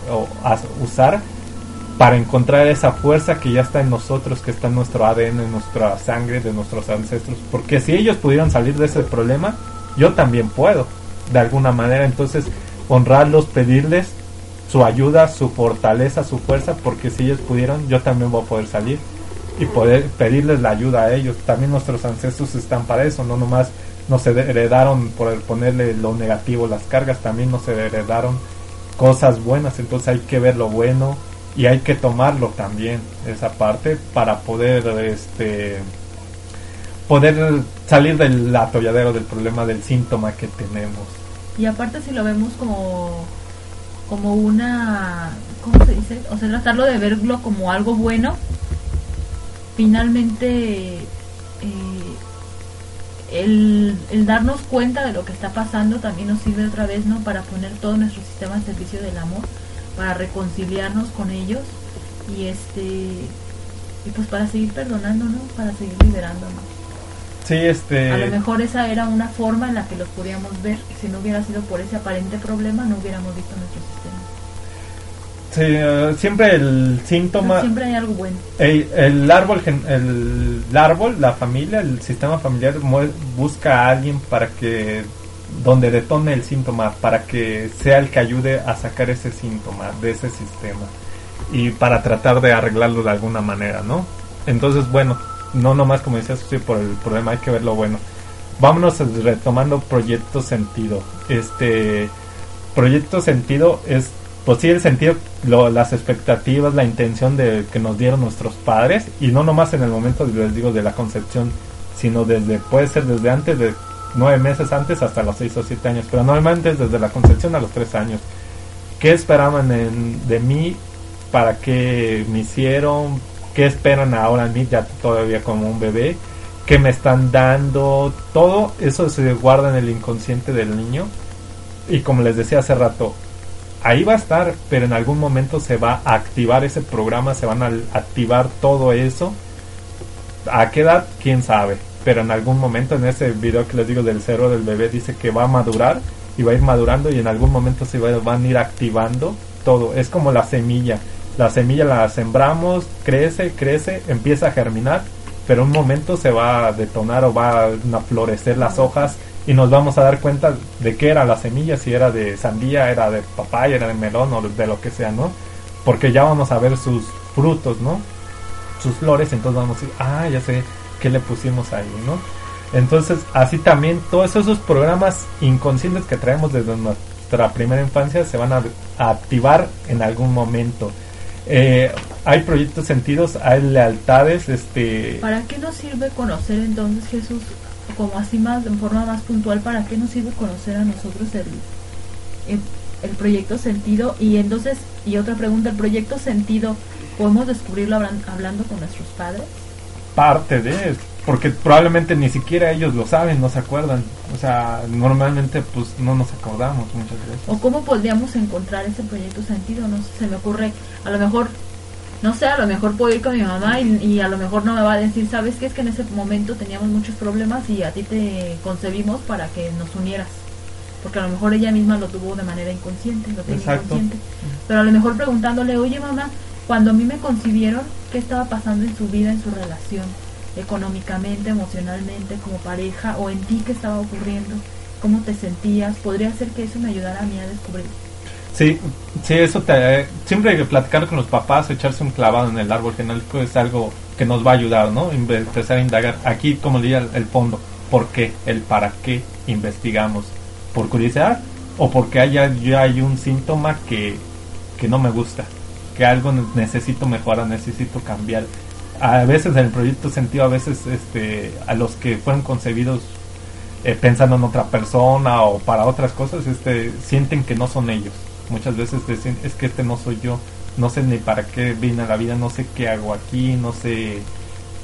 Speaker 3: usar para encontrar esa fuerza que ya está en nosotros, que está en nuestro ADN, en nuestra sangre, de nuestros ancestros. Porque si ellos pudieron salir de ese problema, yo también puedo, de alguna manera. Entonces, honrarlos, pedirles su ayuda, su fortaleza, su fuerza, porque si ellos pudieron, yo también voy a poder salir y poder pedirles la ayuda a ellos. También nuestros ancestros están para eso, no nomás nos heredaron por ponerle lo negativo, las cargas, también nos heredaron cosas buenas, entonces hay que ver lo bueno y hay que tomarlo también, esa parte, para poder este poder salir del atolladero del problema del síntoma que tenemos.
Speaker 4: Y aparte si lo vemos como como una, ¿cómo se dice? O sea, tratarlo de verlo como algo bueno, finalmente eh, el, el, darnos cuenta de lo que está pasando también nos sirve otra vez, ¿no? Para poner todo nuestro sistema al servicio del amor, para reconciliarnos con ellos y este y pues para seguir perdonando, ¿no? Para seguir liberándonos.
Speaker 3: Sí, este...
Speaker 4: A lo mejor esa era una forma en la que los podíamos ver. Si no hubiera sido por ese aparente problema, no hubiéramos visto nuestro sistema.
Speaker 3: Sí, eh, siempre el síntoma...
Speaker 4: siempre hay algo bueno.
Speaker 3: El, árbol, el, árbol, la familia, el sistema familiar busca a alguien para que... Donde detone el síntoma, para que sea el que ayude a sacar ese síntoma de ese sistema. Y para tratar de arreglarlo de alguna manera, ¿no? Entonces, bueno, no nomás como decías sí, por el problema hay que ver lo bueno vámonos retomando proyecto sentido este proyecto sentido es pues sí el sentido las expectativas la intención de que nos dieron nuestros padres y no nomás en el momento les digo de la concepción sino desde puede ser desde antes de nueve meses antes hasta los seis o siete años pero normalmente desde la concepción a los tres años. Qué esperaban de mí para qué me hicieron qué esperan ahora en mí ya todavía como un bebé, qué me están dando, todo eso se guarda en el inconsciente del niño. Y como les decía hace rato, ahí va a estar, pero en algún momento se va a activar ese programa, se van a activar todo eso. ¿A qué edad? ¿Quién sabe? Pero en algún momento en ese video que les digo del cero del bebé dice que va a madurar y va a ir madurando y en algún momento se van a ir activando todo. Es como la semilla la semilla la sembramos, crece, crece, empieza a germinar, pero en un momento se va a detonar o va a florecer las hojas y nos vamos a dar cuenta de qué era la semilla, si era de sandía, era de papaya, era de melón o de lo que sea, ¿no? Porque ya vamos a ver sus frutos, ¿no? Sus flores, entonces vamos a decir, ah, ya sé qué le pusimos ahí, ¿no? Entonces, así también todos esos programas inconscientes que traemos desde nuestra primera infancia se van a, a activar en algún momento. Eh, hay proyectos sentidos, hay lealtades, este...
Speaker 4: ¿Para qué nos sirve conocer entonces Jesús, como así más, de forma más puntual, para qué nos sirve conocer a nosotros el, el, el proyecto sentido? Y entonces, y otra pregunta, ¿el proyecto sentido podemos descubrirlo hablan- hablando con nuestros padres?
Speaker 3: parte de porque probablemente ni siquiera ellos lo saben, no se acuerdan. O sea, normalmente pues no nos acordamos muchas veces.
Speaker 4: ¿O cómo podríamos encontrar ese proyecto sentido? No sé, se me ocurre, a lo mejor, no sé, a lo mejor puedo ir con mi mamá y, y a lo mejor no me va a decir, ¿sabes qué? Es que en ese momento teníamos muchos problemas y a ti te concebimos para que nos unieras. Porque a lo mejor ella misma lo tuvo de manera inconsciente, lo tenía
Speaker 3: Exacto.
Speaker 4: inconsciente. Pero a lo mejor preguntándole, oye mamá, cuando a mí me concibieron, ¿qué estaba pasando en su vida, en su relación? Económicamente, emocionalmente, como pareja, o en ti qué estaba ocurriendo, cómo te sentías. Podría ser que eso me ayudara a mí a descubrir.
Speaker 3: Sí, sí, eso te, siempre platicar con los papás, echarse un clavado en el árbol genealógico es algo que nos va a ayudar, ¿no? Empezar a indagar. Aquí, como diría el, el fondo, ¿por qué? El para qué investigamos. ¿Por curiosidad? ¿O porque haya, ya hay un síntoma que, que no me gusta? Que algo ne- necesito mejorar, necesito cambiar. A veces en el proyecto sentido, a veces este, a los que fueron concebidos eh, pensando en otra persona o para otras cosas, este, sienten que no son ellos. Muchas veces dicen, es que este no soy yo, no sé ni para qué vine a la vida, no sé qué hago aquí, no sé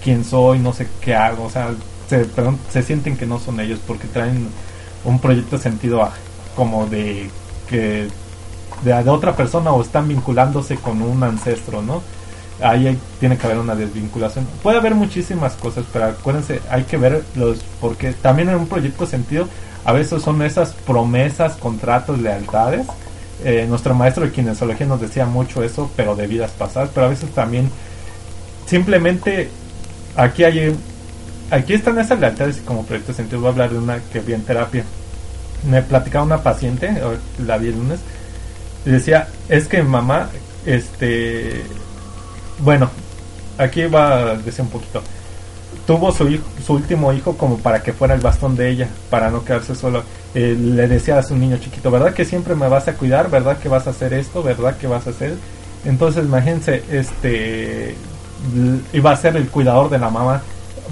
Speaker 3: quién soy, no sé qué hago, o sea, se, se sienten que no son ellos porque traen un proyecto sentido a- como de que de, otra persona o están vinculándose con un ancestro, ¿no? Ahí hay- tiene que haber una desvinculación. Puede haber muchísimas cosas, pero acuérdense, hay que ver los, porque también en un proyecto sentido, a veces son esas promesas, contratos, lealtades. Eh, nuestro maestro de kinesiología nos decía mucho eso, pero de vidas pasadas, pero a veces también simplemente aquí hay aquí están esas lealtades y como proyecto sentido voy a hablar de una que vi en terapia. Me platicaba una paciente eh, la vi el lunes y decía es que mamá este bueno aquí va a decir un poquito tuvo su su último hijo como para que fuera el bastón de ella para no quedarse solo Eh, le decía a su niño chiquito verdad que siempre me vas a cuidar verdad que vas a hacer esto verdad que vas a hacer entonces imagínense este iba a ser el cuidador de la mamá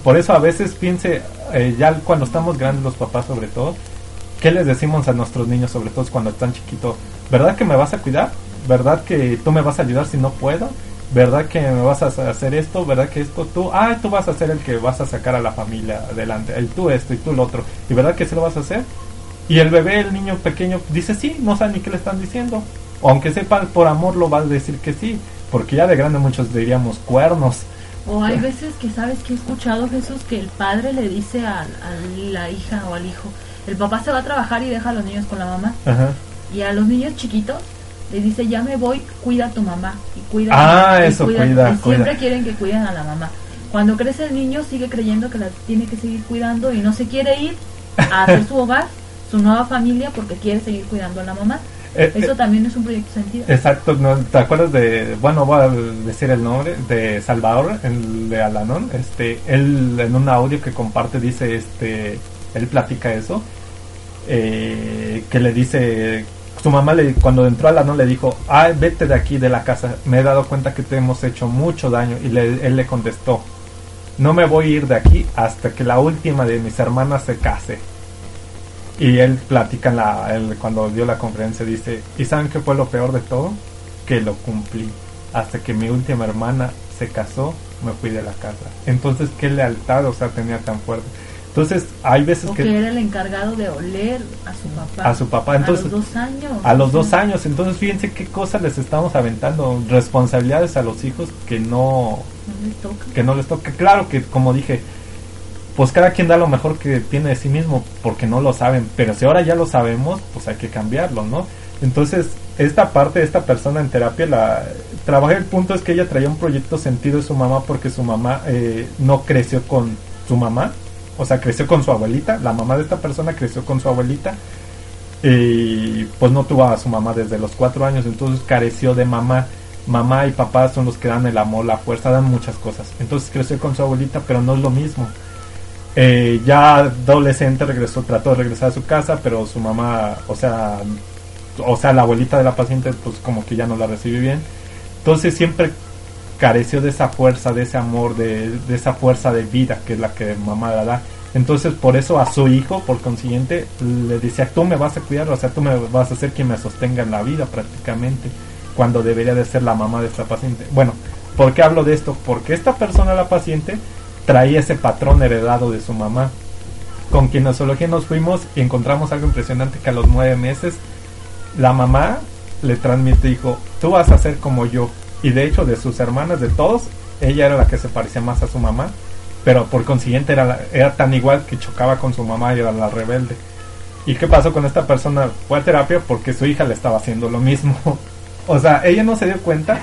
Speaker 3: por eso a veces piense eh, ya cuando estamos grandes los papás sobre todo ¿qué les decimos a nuestros niños sobre todo cuando están chiquitos? ¿verdad que me vas a cuidar? ¿verdad que tú me vas a ayudar si no puedo? ¿Verdad que me vas a hacer esto? ¿verdad que esto tú? ah tú vas a ser el que vas a sacar a la familia adelante el tú esto y tú lo otro ¿y verdad que sí lo vas a hacer? y el bebé, el niño pequeño dice sí, no sabe ni qué le están diciendo o aunque sepa por amor lo va a decir que sí porque ya de grande muchos diríamos cuernos
Speaker 4: O hay veces que sabes que he escuchado Jesús que el padre le dice a, a la hija o al hijo, el papá se va a trabajar y deja a los niños con la mamá.
Speaker 3: Ajá.
Speaker 4: Y a los niños chiquitos les dice, ya me voy, cuida a tu mamá. Y cuida
Speaker 3: Ah,
Speaker 4: y
Speaker 3: eso,
Speaker 4: cuida-
Speaker 3: cuida,
Speaker 4: y siempre
Speaker 3: cuida.
Speaker 4: quieren que cuiden a la mamá. Cuando crece el niño sigue creyendo que la tiene que seguir cuidando y no se quiere ir a hacer su [LAUGHS] hogar, su nueva familia, porque quiere seguir cuidando a la mamá.
Speaker 3: Eh,
Speaker 4: Eso
Speaker 3: eh,
Speaker 4: también es un proyecto sentido.
Speaker 3: Exacto, ¿no? ¿te acuerdas de, bueno, voy a decir el nombre, de Salvador, el de Alanón? Este, él en un audio que comparte dice, este, él platica eso, eh, que le dice, su mamá le, cuando entró a Alanón le dijo, ay, vete de aquí, de la casa, me he dado cuenta que te hemos hecho mucho daño, y le- él le contestó, no me voy a ir de aquí hasta que la última de mis hermanas se case. Y él platica en la, él, cuando dio la conferencia, dice, ¿y saben qué fue lo peor de todo? Que lo cumplí. Hasta que mi última hermana se casó, me fui de la casa. Entonces, ¿qué lealtad, o sea, tenía tan fuerte? Entonces, hay veces
Speaker 4: O
Speaker 3: que...
Speaker 4: era el encargado de oler a su papá.
Speaker 3: A su papá, entonces-
Speaker 4: a los dos años.
Speaker 3: A los dos años, entonces fíjense qué cosas les estamos aventando, responsabilidades a los hijos que no,
Speaker 4: No les toca.
Speaker 3: que no les toca. Claro que, como dije, pues cada quien da lo mejor que tiene de sí mismo porque no lo saben, pero si ahora ya lo sabemos, pues hay que cambiarlo, ¿no? Entonces, esta parte de esta persona en terapia, la trabajé el punto es que ella traía un proyecto sentido de su mamá porque su mamá eh, no creció con su mamá, o sea, creció con su abuelita, la mamá de esta persona creció con su abuelita y pues no tuvo a su mamá desde los cuatro años, entonces careció de mamá. Mamá y papá son los que dan el amor, la fuerza, dan muchas cosas. Entonces creció con su abuelita, pero no es lo mismo. Eh, ya adolescente regresó, trató de regresar a su casa, pero su mamá, o sea, o sea, la abuelita de la paciente, pues como que ya no la recibe bien. Entonces siempre careció de esa fuerza, de ese amor, de, esa fuerza de vida que es la que mamá la da. Entonces por eso a su hijo, por consiguiente, le decía, tú me vas a cuidar, o sea, tú me vas a ser quien me sostenga en la vida prácticamente, cuando debería de ser la mamá de esta paciente. Bueno, ¿por qué hablo de esto? Porque esta persona, la paciente, traía ese patrón heredado de su mamá. Con kinesiología nos fuimos y encontramos algo impresionante que a los nueve meses la mamá le transmite, dijo, tú vas a ser como yo. Y de hecho de sus hermanas, de todos, ella era la que se parecía más a su mamá. Pero por consiguiente era, era tan igual que chocaba con su mamá y era la rebelde. ¿Y qué pasó con esta persona? Fue a terapia porque su hija le estaba haciendo lo mismo. [LAUGHS] o sea, ella no se dio cuenta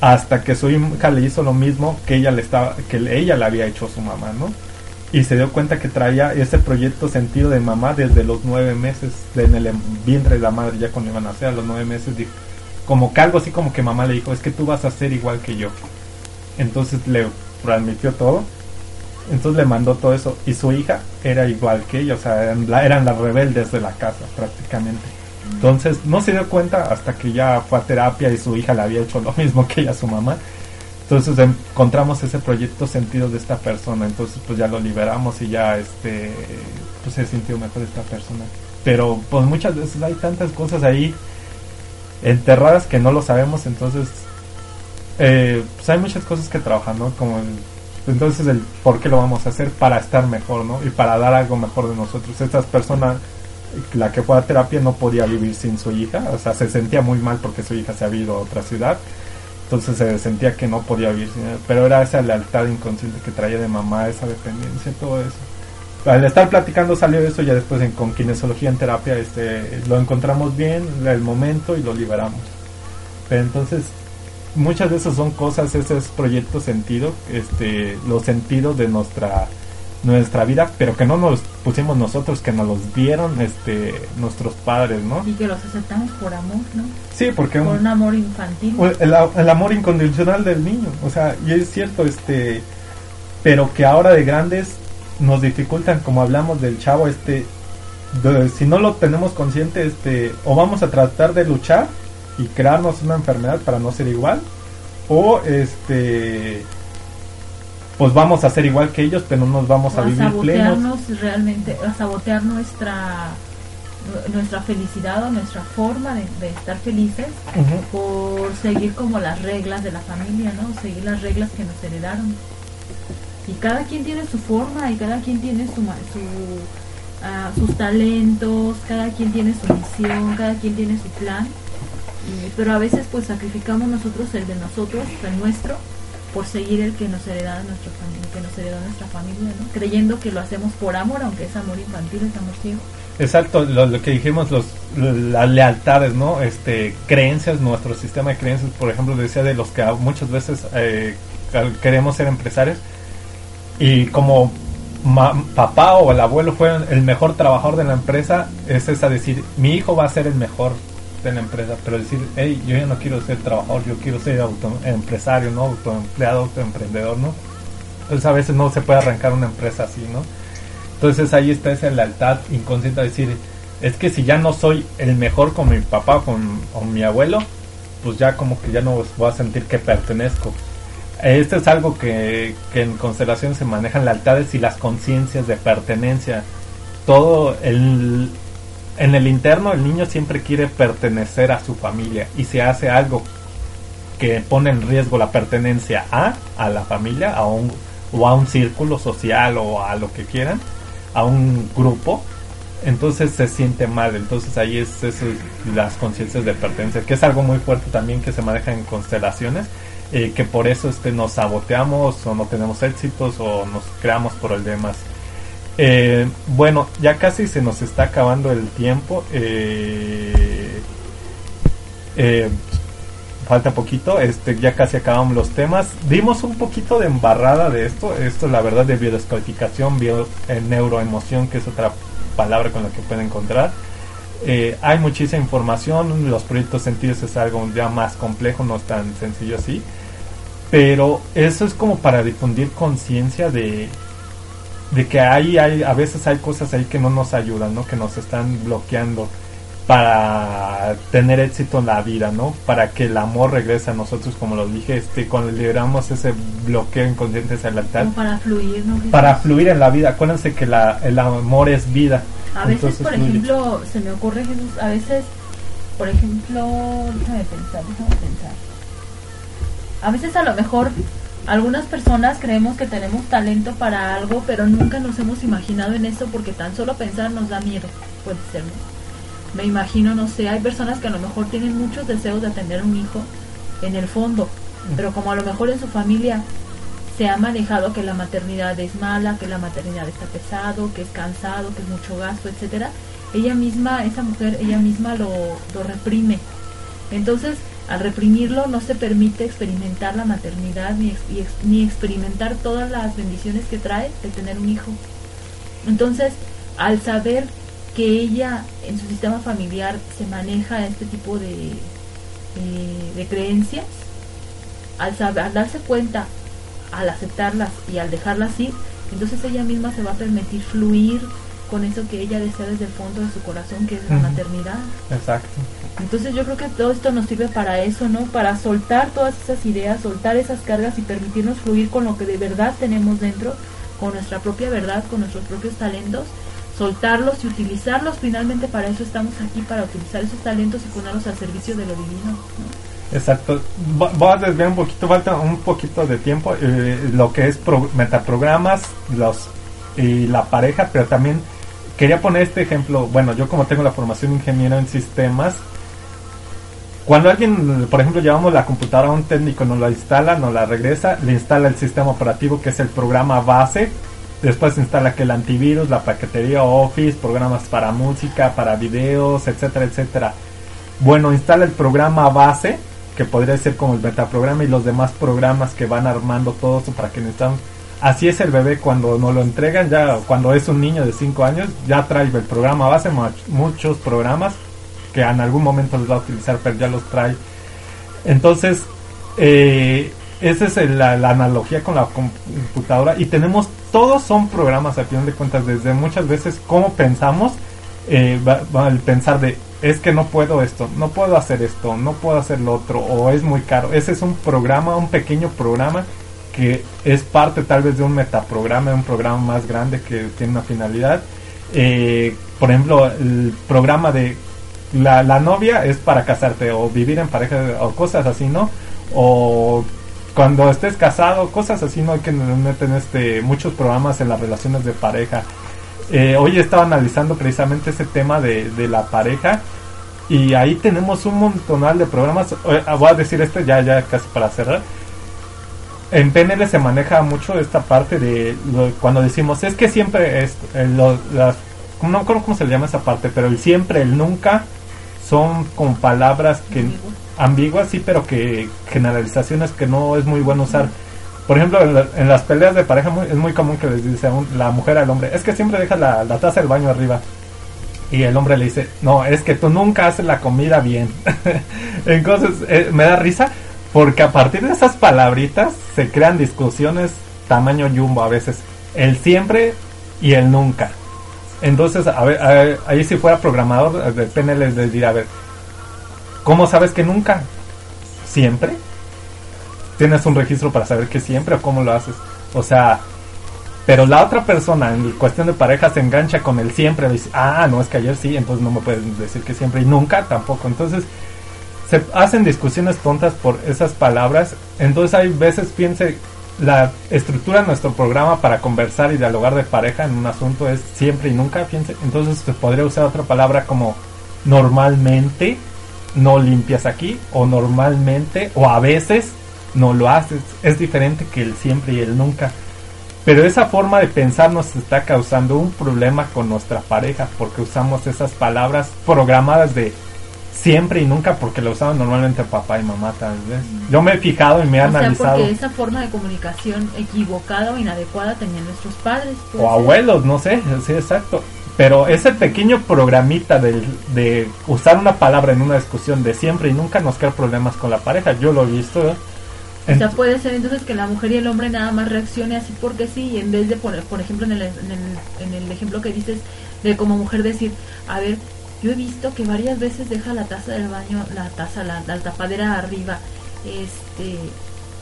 Speaker 3: hasta que su hija le hizo lo mismo que ella le estaba que ella le había hecho a su mamá, ¿no? Y se dio cuenta que traía ese proyecto sentido de mamá desde los nueve meses en el vientre de la madre ya cuando iban a nacer los nueve meses dijo, como que algo así como que mamá le dijo es que tú vas a ser igual que yo entonces le transmitió todo entonces le mandó todo eso y su hija era igual que ella o sea eran, las rebeldes de la casa prácticamente entonces no se dio cuenta hasta que ya fue a terapia y su hija le había hecho lo [LAUGHS] mismo que ella su mamá. Entonces encontramos ese proyecto sentido de esta persona. Entonces pues ya lo liberamos y ya este pues se sintió mejor esta persona. Pero pues muchas veces hay tantas cosas ahí enterradas que no lo sabemos. Entonces eh, pues hay muchas cosas que trabajan, ¿no? Como el, entonces el por qué lo vamos a hacer para estar mejor, ¿no? Y para dar algo mejor de nosotros. Estas personas la que fue a terapia no podía vivir sin su hija, o sea, se sentía muy mal porque su hija se había ido a otra ciudad, entonces se sentía que no podía vivir sin ella, pero era esa lealtad inconsciente que traía de mamá, esa dependencia, todo eso. Al estar platicando salió eso, ya después en, con kinesiología en terapia este, lo encontramos bien, el momento y lo liberamos. Pero entonces, muchas de esas son cosas, ese es proyecto sentido, este, los sentidos de nuestra nuestra vida, pero que no nos pusimos nosotros, que nos los dieron este nuestros padres, ¿no?
Speaker 4: Y que los aceptamos por amor, ¿no?
Speaker 3: Sí, porque
Speaker 4: por un, amor infantil.
Speaker 3: El, el, amor incondicional del niño, o sea, y es cierto, este, pero que ahora de grandes nos dificultan, como hablamos del chavo, este, si no lo tenemos consciente, este, o vamos a tratar de luchar y crearnos una enfermedad para no ser igual, o este pues vamos a ser igual que ellos, pero no nos vamos a, vivir
Speaker 4: plenos. realmente, a sabotear nuestra nuestra felicidad o nuestra forma de, estar felices por seguir como las reglas de la familia, ¿no? Seguir las reglas que nos heredaron. Y cada quien tiene su forma y cada quien tiene su, su uh, sus talentos, cada quien tiene su misión, cada quien tiene su plan. pero a veces pues sacrificamos nosotros el de nosotros, el nuestro, por seguir el que nos hereda nuestra familia, que nos heredó nuestra familia, ¿no? creyendo que lo hacemos por amor, aunque es amor infantil, es amor ciego.
Speaker 3: Exacto, lo, que dijimos, los, las lealtades, ¿no? Este, creencias, nuestro sistema de creencias, por ejemplo, decía de los que muchas veces eh, queremos ser empresarios y como papá o el abuelo fueron el mejor trabajador de la empresa, es esa decir, mi hijo va a ser el mejor de la empresa, pero decir, hey, yo ya no quiero ser trabajador, yo quiero ser empresario, ¿no? Autoempleado, autoemprendedor, ¿no? Entonces a veces no se puede arrancar una empresa así, ¿no? Entonces ahí está esa lealtad inconsciente de decir, es que si ya no soy el mejor con mi papá o con, mi abuelo, pues ya como que ya no voy a sentir que pertenezco. Esto es algo que, en constelación se manejan lealtades y las conciencias de pertenencia. Todo el, en el interno el niño siempre quiere pertenecer a su familia y se hace algo que pone en riesgo la pertenencia a, a la familia, a un, o a un círculo social o a lo que quieran, a un grupo, entonces se siente mal. Entonces ahí es, las conciencias de pertenencia, que es algo muy fuerte también que se maneja en constelaciones, eh, que por eso este, nos saboteamos o no tenemos éxitos o nos creamos problemas eh, bueno, ya casi se nos está acabando el tiempo. Eh, eh, falta poquito, este, ya casi acabamos los temas. Dimos un poquito de embarrada de esto. Esto es la verdad de biodescodificación, bio, neuroemoción, que es otra palabra con la que pueden encontrar. hay muchísima información, los proyectos sentidos es algo ya más complejo, no es tan sencillo así. Pero eso es como para difundir conciencia de de que ahí hay, a veces hay cosas ahí que no nos ayudan, ¿no? Que nos están bloqueando para tener éxito en la vida, ¿no? Para que el amor regrese a nosotros, como lo dije, este, cuando liberamos ese bloqueo inconsciente hacia el altar.
Speaker 4: Como para fluir, ¿no?
Speaker 3: Para fluir en la vida. Acuérdense que la, el amor es vida.
Speaker 4: A veces,
Speaker 3: Entonces,
Speaker 4: por
Speaker 3: fluye.
Speaker 4: ejemplo, se me ocurre, Jesús, a veces, por ejemplo, déjame pensar, déjame pensar. A veces a lo mejor algunas personas creemos que tenemos talento para algo, pero nunca nos hemos imaginado en eso porque tan solo pensar nos da miedo, puede ser, ¿no? Me imagino, no sé, hay personas que a lo mejor tienen muchos deseos de tener un hijo en el fondo, pero como a lo mejor en su familia se ha manejado que la maternidad es mala, que la maternidad está pesado, que es cansado, que es mucho gasto, etcétera, ella misma, esa mujer, ella misma lo, lo reprime. Entonces, al reprimirlo no se permite experimentar la maternidad ni, ni experimentar todas las bendiciones que trae de tener un hijo. Entonces, al saber que ella en su sistema familiar se maneja este tipo de, eh, de creencias, al, saber, al darse cuenta, al aceptarlas y al dejarlas ir, entonces ella misma se va a permitir fluir con eso que ella desea desde el fondo de su corazón, que es la maternidad.
Speaker 3: Exacto.
Speaker 4: Entonces yo creo que todo esto nos sirve para eso, ¿no? Para soltar todas esas ideas, soltar esas cargas y permitirnos fluir con lo que de verdad tenemos dentro, con nuestra propia verdad, con nuestros propios talentos, soltarlos y utilizarlos. Finalmente para eso estamos aquí, para utilizar esos talentos y ponerlos al servicio de lo divino. ¿no?
Speaker 3: Exacto. Va- Voy a desviar un poquito, falta un poquito de tiempo. eh, lo que es pro- metaprogramas los y la pareja, pero también quería poner este ejemplo. Bueno, yo como tengo la formación ingeniero en sistemas, cuando alguien, por ejemplo, llevamos la computadora a un técnico, nos la instala, nos la regresa, le instala el sistema operativo que es el programa base. Después instala que el antivirus, la paquetería Office, programas para música, para videos, etcétera, etcétera. Bueno, instala el programa base, que podría ser como el metaprograma y los demás programas que van armando todo eso para que necesitamos. Así es el bebé cuando nos lo entregan, ya cuando es un niño de 5 años, ya trae el programa base, mu- muchos programas que en algún momento los va a utilizar, pero ya los trae. Entonces, eh, esa es la, analogía con la computadora y tenemos, todos son programas a final de cuentas, desde muchas veces cómo pensamos, eh, va- va el pensar de, es que no puedo esto, no puedo hacer esto, no puedo hacer lo otro, o es muy caro. Ese es un programa, un pequeño programa que es parte tal vez de un metaprograma, un programa más grande que tiene una finalidad. Eh, por ejemplo, el programa de la, la novia es para casarte o vivir en pareja o cosas así, ¿no? O cuando estés casado, cosas así, ¿no? Hay que meten este, muchos programas en las relaciones de pareja. Eh, hoy estaba analizando precisamente ese tema de, de la pareja y ahí tenemos un montonal de programas. Eh, voy a decir esto ya, ya casi para cerrar. En PNL se maneja mucho esta parte de lo- cuando decimos es que siempre es eh, lo- las no me acuerdo cómo se le llama esa parte, pero el siempre, el nunca son como palabras que ambiguas, sí, pero que generalizaciones que no es muy bueno usar. Por ejemplo, en, la- en las peleas de pareja muy- es muy común que les dice a un- la mujer al hombre, es que siempre deja la, la taza del baño arriba. Y el hombre le dice, no, es que tú nunca haces la comida bien. [LAUGHS] Entonces, eh, me da risa porque a partir de esas palabritas se crean discusiones tamaño jumbo a veces. El siempre y el nunca. Entonces, a ver, a ahí si fuera programador eh, de PNL les diría, a ver, ¿cómo sabes que nunca? ¿Siempre? ¿Tienes un registro para saber que siempre o cómo lo haces? O sea, pero la otra persona en cuestión de pareja se engancha con el siempre, dice, ah, no, es que ayer sí, entonces no me puedes decir que siempre y nunca tampoco. Entonces, se hacen discusiones tontas por esas palabras. Entonces hay veces, piense, la estructura de nuestro programa para conversar y dialogar de pareja en un asunto es siempre y nunca, piense. Entonces se podría usar otra palabra como normalmente no limpias aquí o normalmente o a veces no lo haces. Es diferente que el siempre y el nunca. Pero esa forma de pensar nos está causando un problema con nuestra pareja porque usamos esas palabras programadas de siempre y nunca porque lo usaban normalmente papá y mamá tal vez. Yo me he fijado y me he
Speaker 4: O sea,
Speaker 3: analizado.
Speaker 4: porque esa forma de comunicación equivocada o inadecuada tenían nuestros padres.
Speaker 3: o
Speaker 4: ser.
Speaker 3: abuelos, no sé, sí, exacto. Pero ese pequeño programita del- de, usar una palabra en una discusión de siempre y nunca nos crea problemas con la pareja. Yo lo he visto. ¿eh?
Speaker 4: O sea, puede ser entonces que la mujer y el hombre nada más reaccione así porque sí, y en vez de poner, por ejemplo, en el, en el, en el ejemplo que dices de como mujer decir, a ver, yo he visto que varias veces deja la taza del baño, la taza, la, la tapadera arriba, este,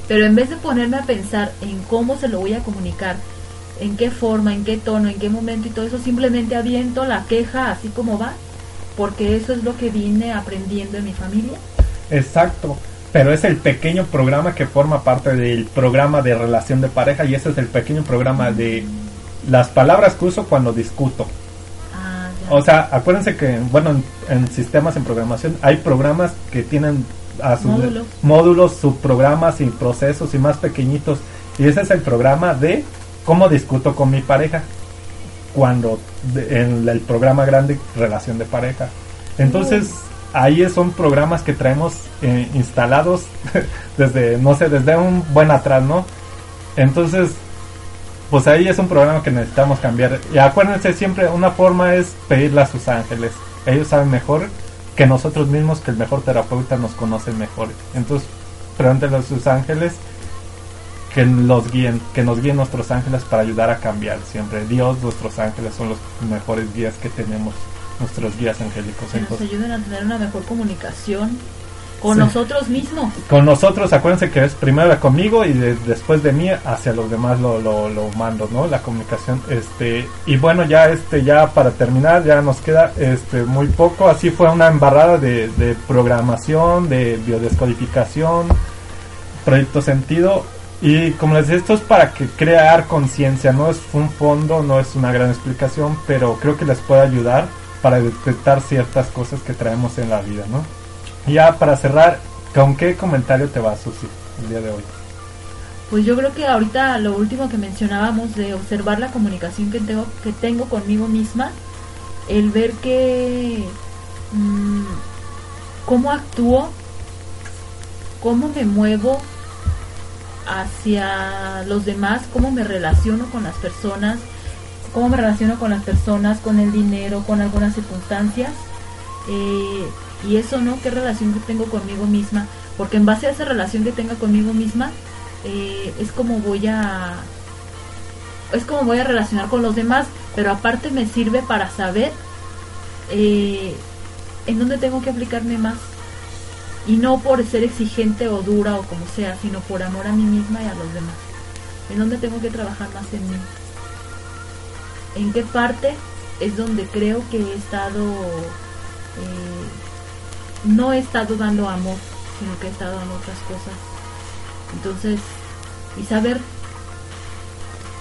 Speaker 4: pero en vez de ponerme a pensar en cómo se lo voy a comunicar, en qué forma, en qué tono, en qué momento y todo eso, simplemente aviento la queja así como va, porque eso es lo que vine aprendiendo en mi familia.
Speaker 3: Exacto, pero es el pequeño programa que forma parte del programa de relación de pareja y ese es el pequeño programa de las palabras que uso cuando discuto. O sea, acuérdense que, bueno, en, en sistemas en programación hay programas que tienen a sus
Speaker 4: Módulos.
Speaker 3: módulos, subprogramas y procesos y más pequeñitos. Y ese es el programa de cómo discuto con mi pareja. Cuando de- en el programa grande, relación de pareja. Entonces, ahí son programas que traemos eh, instalados [LAUGHS] desde, no sé, desde un buen atrás, ¿no? Entonces, pues ahí es un programa que necesitamos cambiar. Y acuérdense siempre, una forma es pedirle a sus ángeles. Ellos saben mejor que nosotros mismos, que el mejor terapeuta nos conoce mejor. Entonces, pregúntenle a sus ángeles que los guíen, que nos guíen nuestros ángeles para ayudar a cambiar siempre. Dios, nuestros ángeles son los mejores guías que tenemos, nuestros guías angélicos.
Speaker 4: Que nos ayuden a tener una mejor comunicación con
Speaker 3: Sí.
Speaker 4: nosotros mismos.
Speaker 3: con nosotros, acuérdense que es primero conmigo y de- después de mí hacia los demás lo, lo, lo mando, ¿no? La comunicación, este, y bueno, ya este, ya para terminar, ya nos queda este muy poco, así fue una embarrada de, de programación, de biodescodificación, proyecto sentido, y como les decía, esto es para que crear conciencia, no es un fondo, no es una gran explicación, pero creo que les puede ayudar para detectar ciertas cosas que traemos en la vida, ¿no? Ya para cerrar, ¿con qué comentario te vas, Susi, el día de hoy?
Speaker 4: Pues yo creo que ahorita lo último que mencionábamos de observar la comunicación que tengo, que tengo conmigo misma, el ver que mm, cómo actúo, cómo me muevo hacia los demás, cómo me relaciono con las personas, cómo me relaciono con las personas, con el dinero, con algunas circunstancias. Eh, y eso, ¿no? ¿Qué relación que tengo conmigo misma? Porque en base a esa relación que tenga conmigo misma, eh, es como voy a es como voy a relacionar con los demás pero aparte me sirve para saber eh, en dónde tengo que aplicarme más y no por ser exigente o dura o como sea sino por amor a mí misma y a los demás en dónde tengo que trabajar más en mí en qué parte es donde creo que he estado eh, no he estado dando amor sino que he estado dando otras cosas entonces, y saber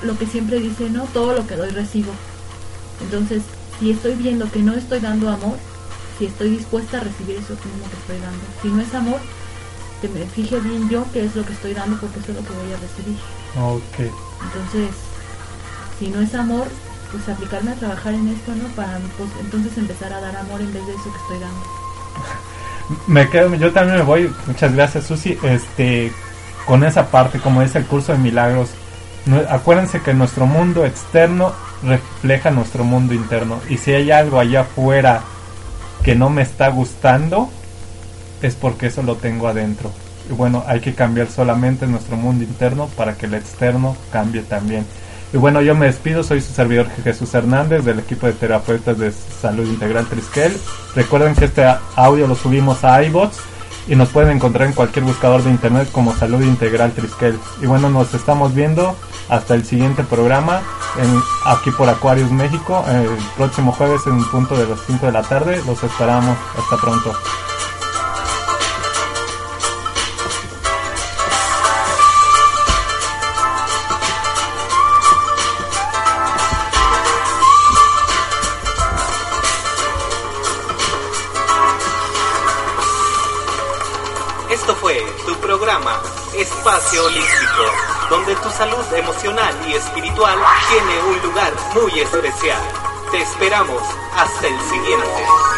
Speaker 4: lo que siempre dice, ¿no? Todo lo que doy recibo. Entonces, si estoy viendo que no estoy dando amor, si estoy dispuesta a recibir eso mismo que estoy dando. Si no es amor, que me fije bien yo qué es lo que estoy dando porque eso es lo que voy a recibir.
Speaker 3: Ok.
Speaker 4: Entonces, si no es amor, pues aplicarme a trabajar en esto, ¿no? Para pues, entonces empezar a dar amor en vez de eso que estoy dando.
Speaker 3: Me quedo, yo también me voy, muchas gracias Susi, este, con esa parte, como es el curso de milagros, acuérdense que nuestro mundo externo refleja nuestro mundo interno, y si hay algo allá afuera que no me está gustando, es porque eso lo tengo adentro. Y bueno, hay que cambiar solamente nuestro mundo interno para que el externo cambie también. Y bueno, yo me despido, soy su servidor Jesús Hernández del equipo de terapeutas de salud integral Triskel. Recuerden que este audio lo subimos a iBots y nos pueden encontrar en cualquier buscador de internet como Salud Integral Triskel. Y bueno, nos estamos viendo hasta el siguiente programa aquí por Aquarius México, el próximo jueves en punto de las 5 de la tarde. Los esperamos. Hasta pronto.
Speaker 2: Holístico, donde tu salud emocional y espiritual tiene un lugar muy especial. Te esperamos hasta el siguiente.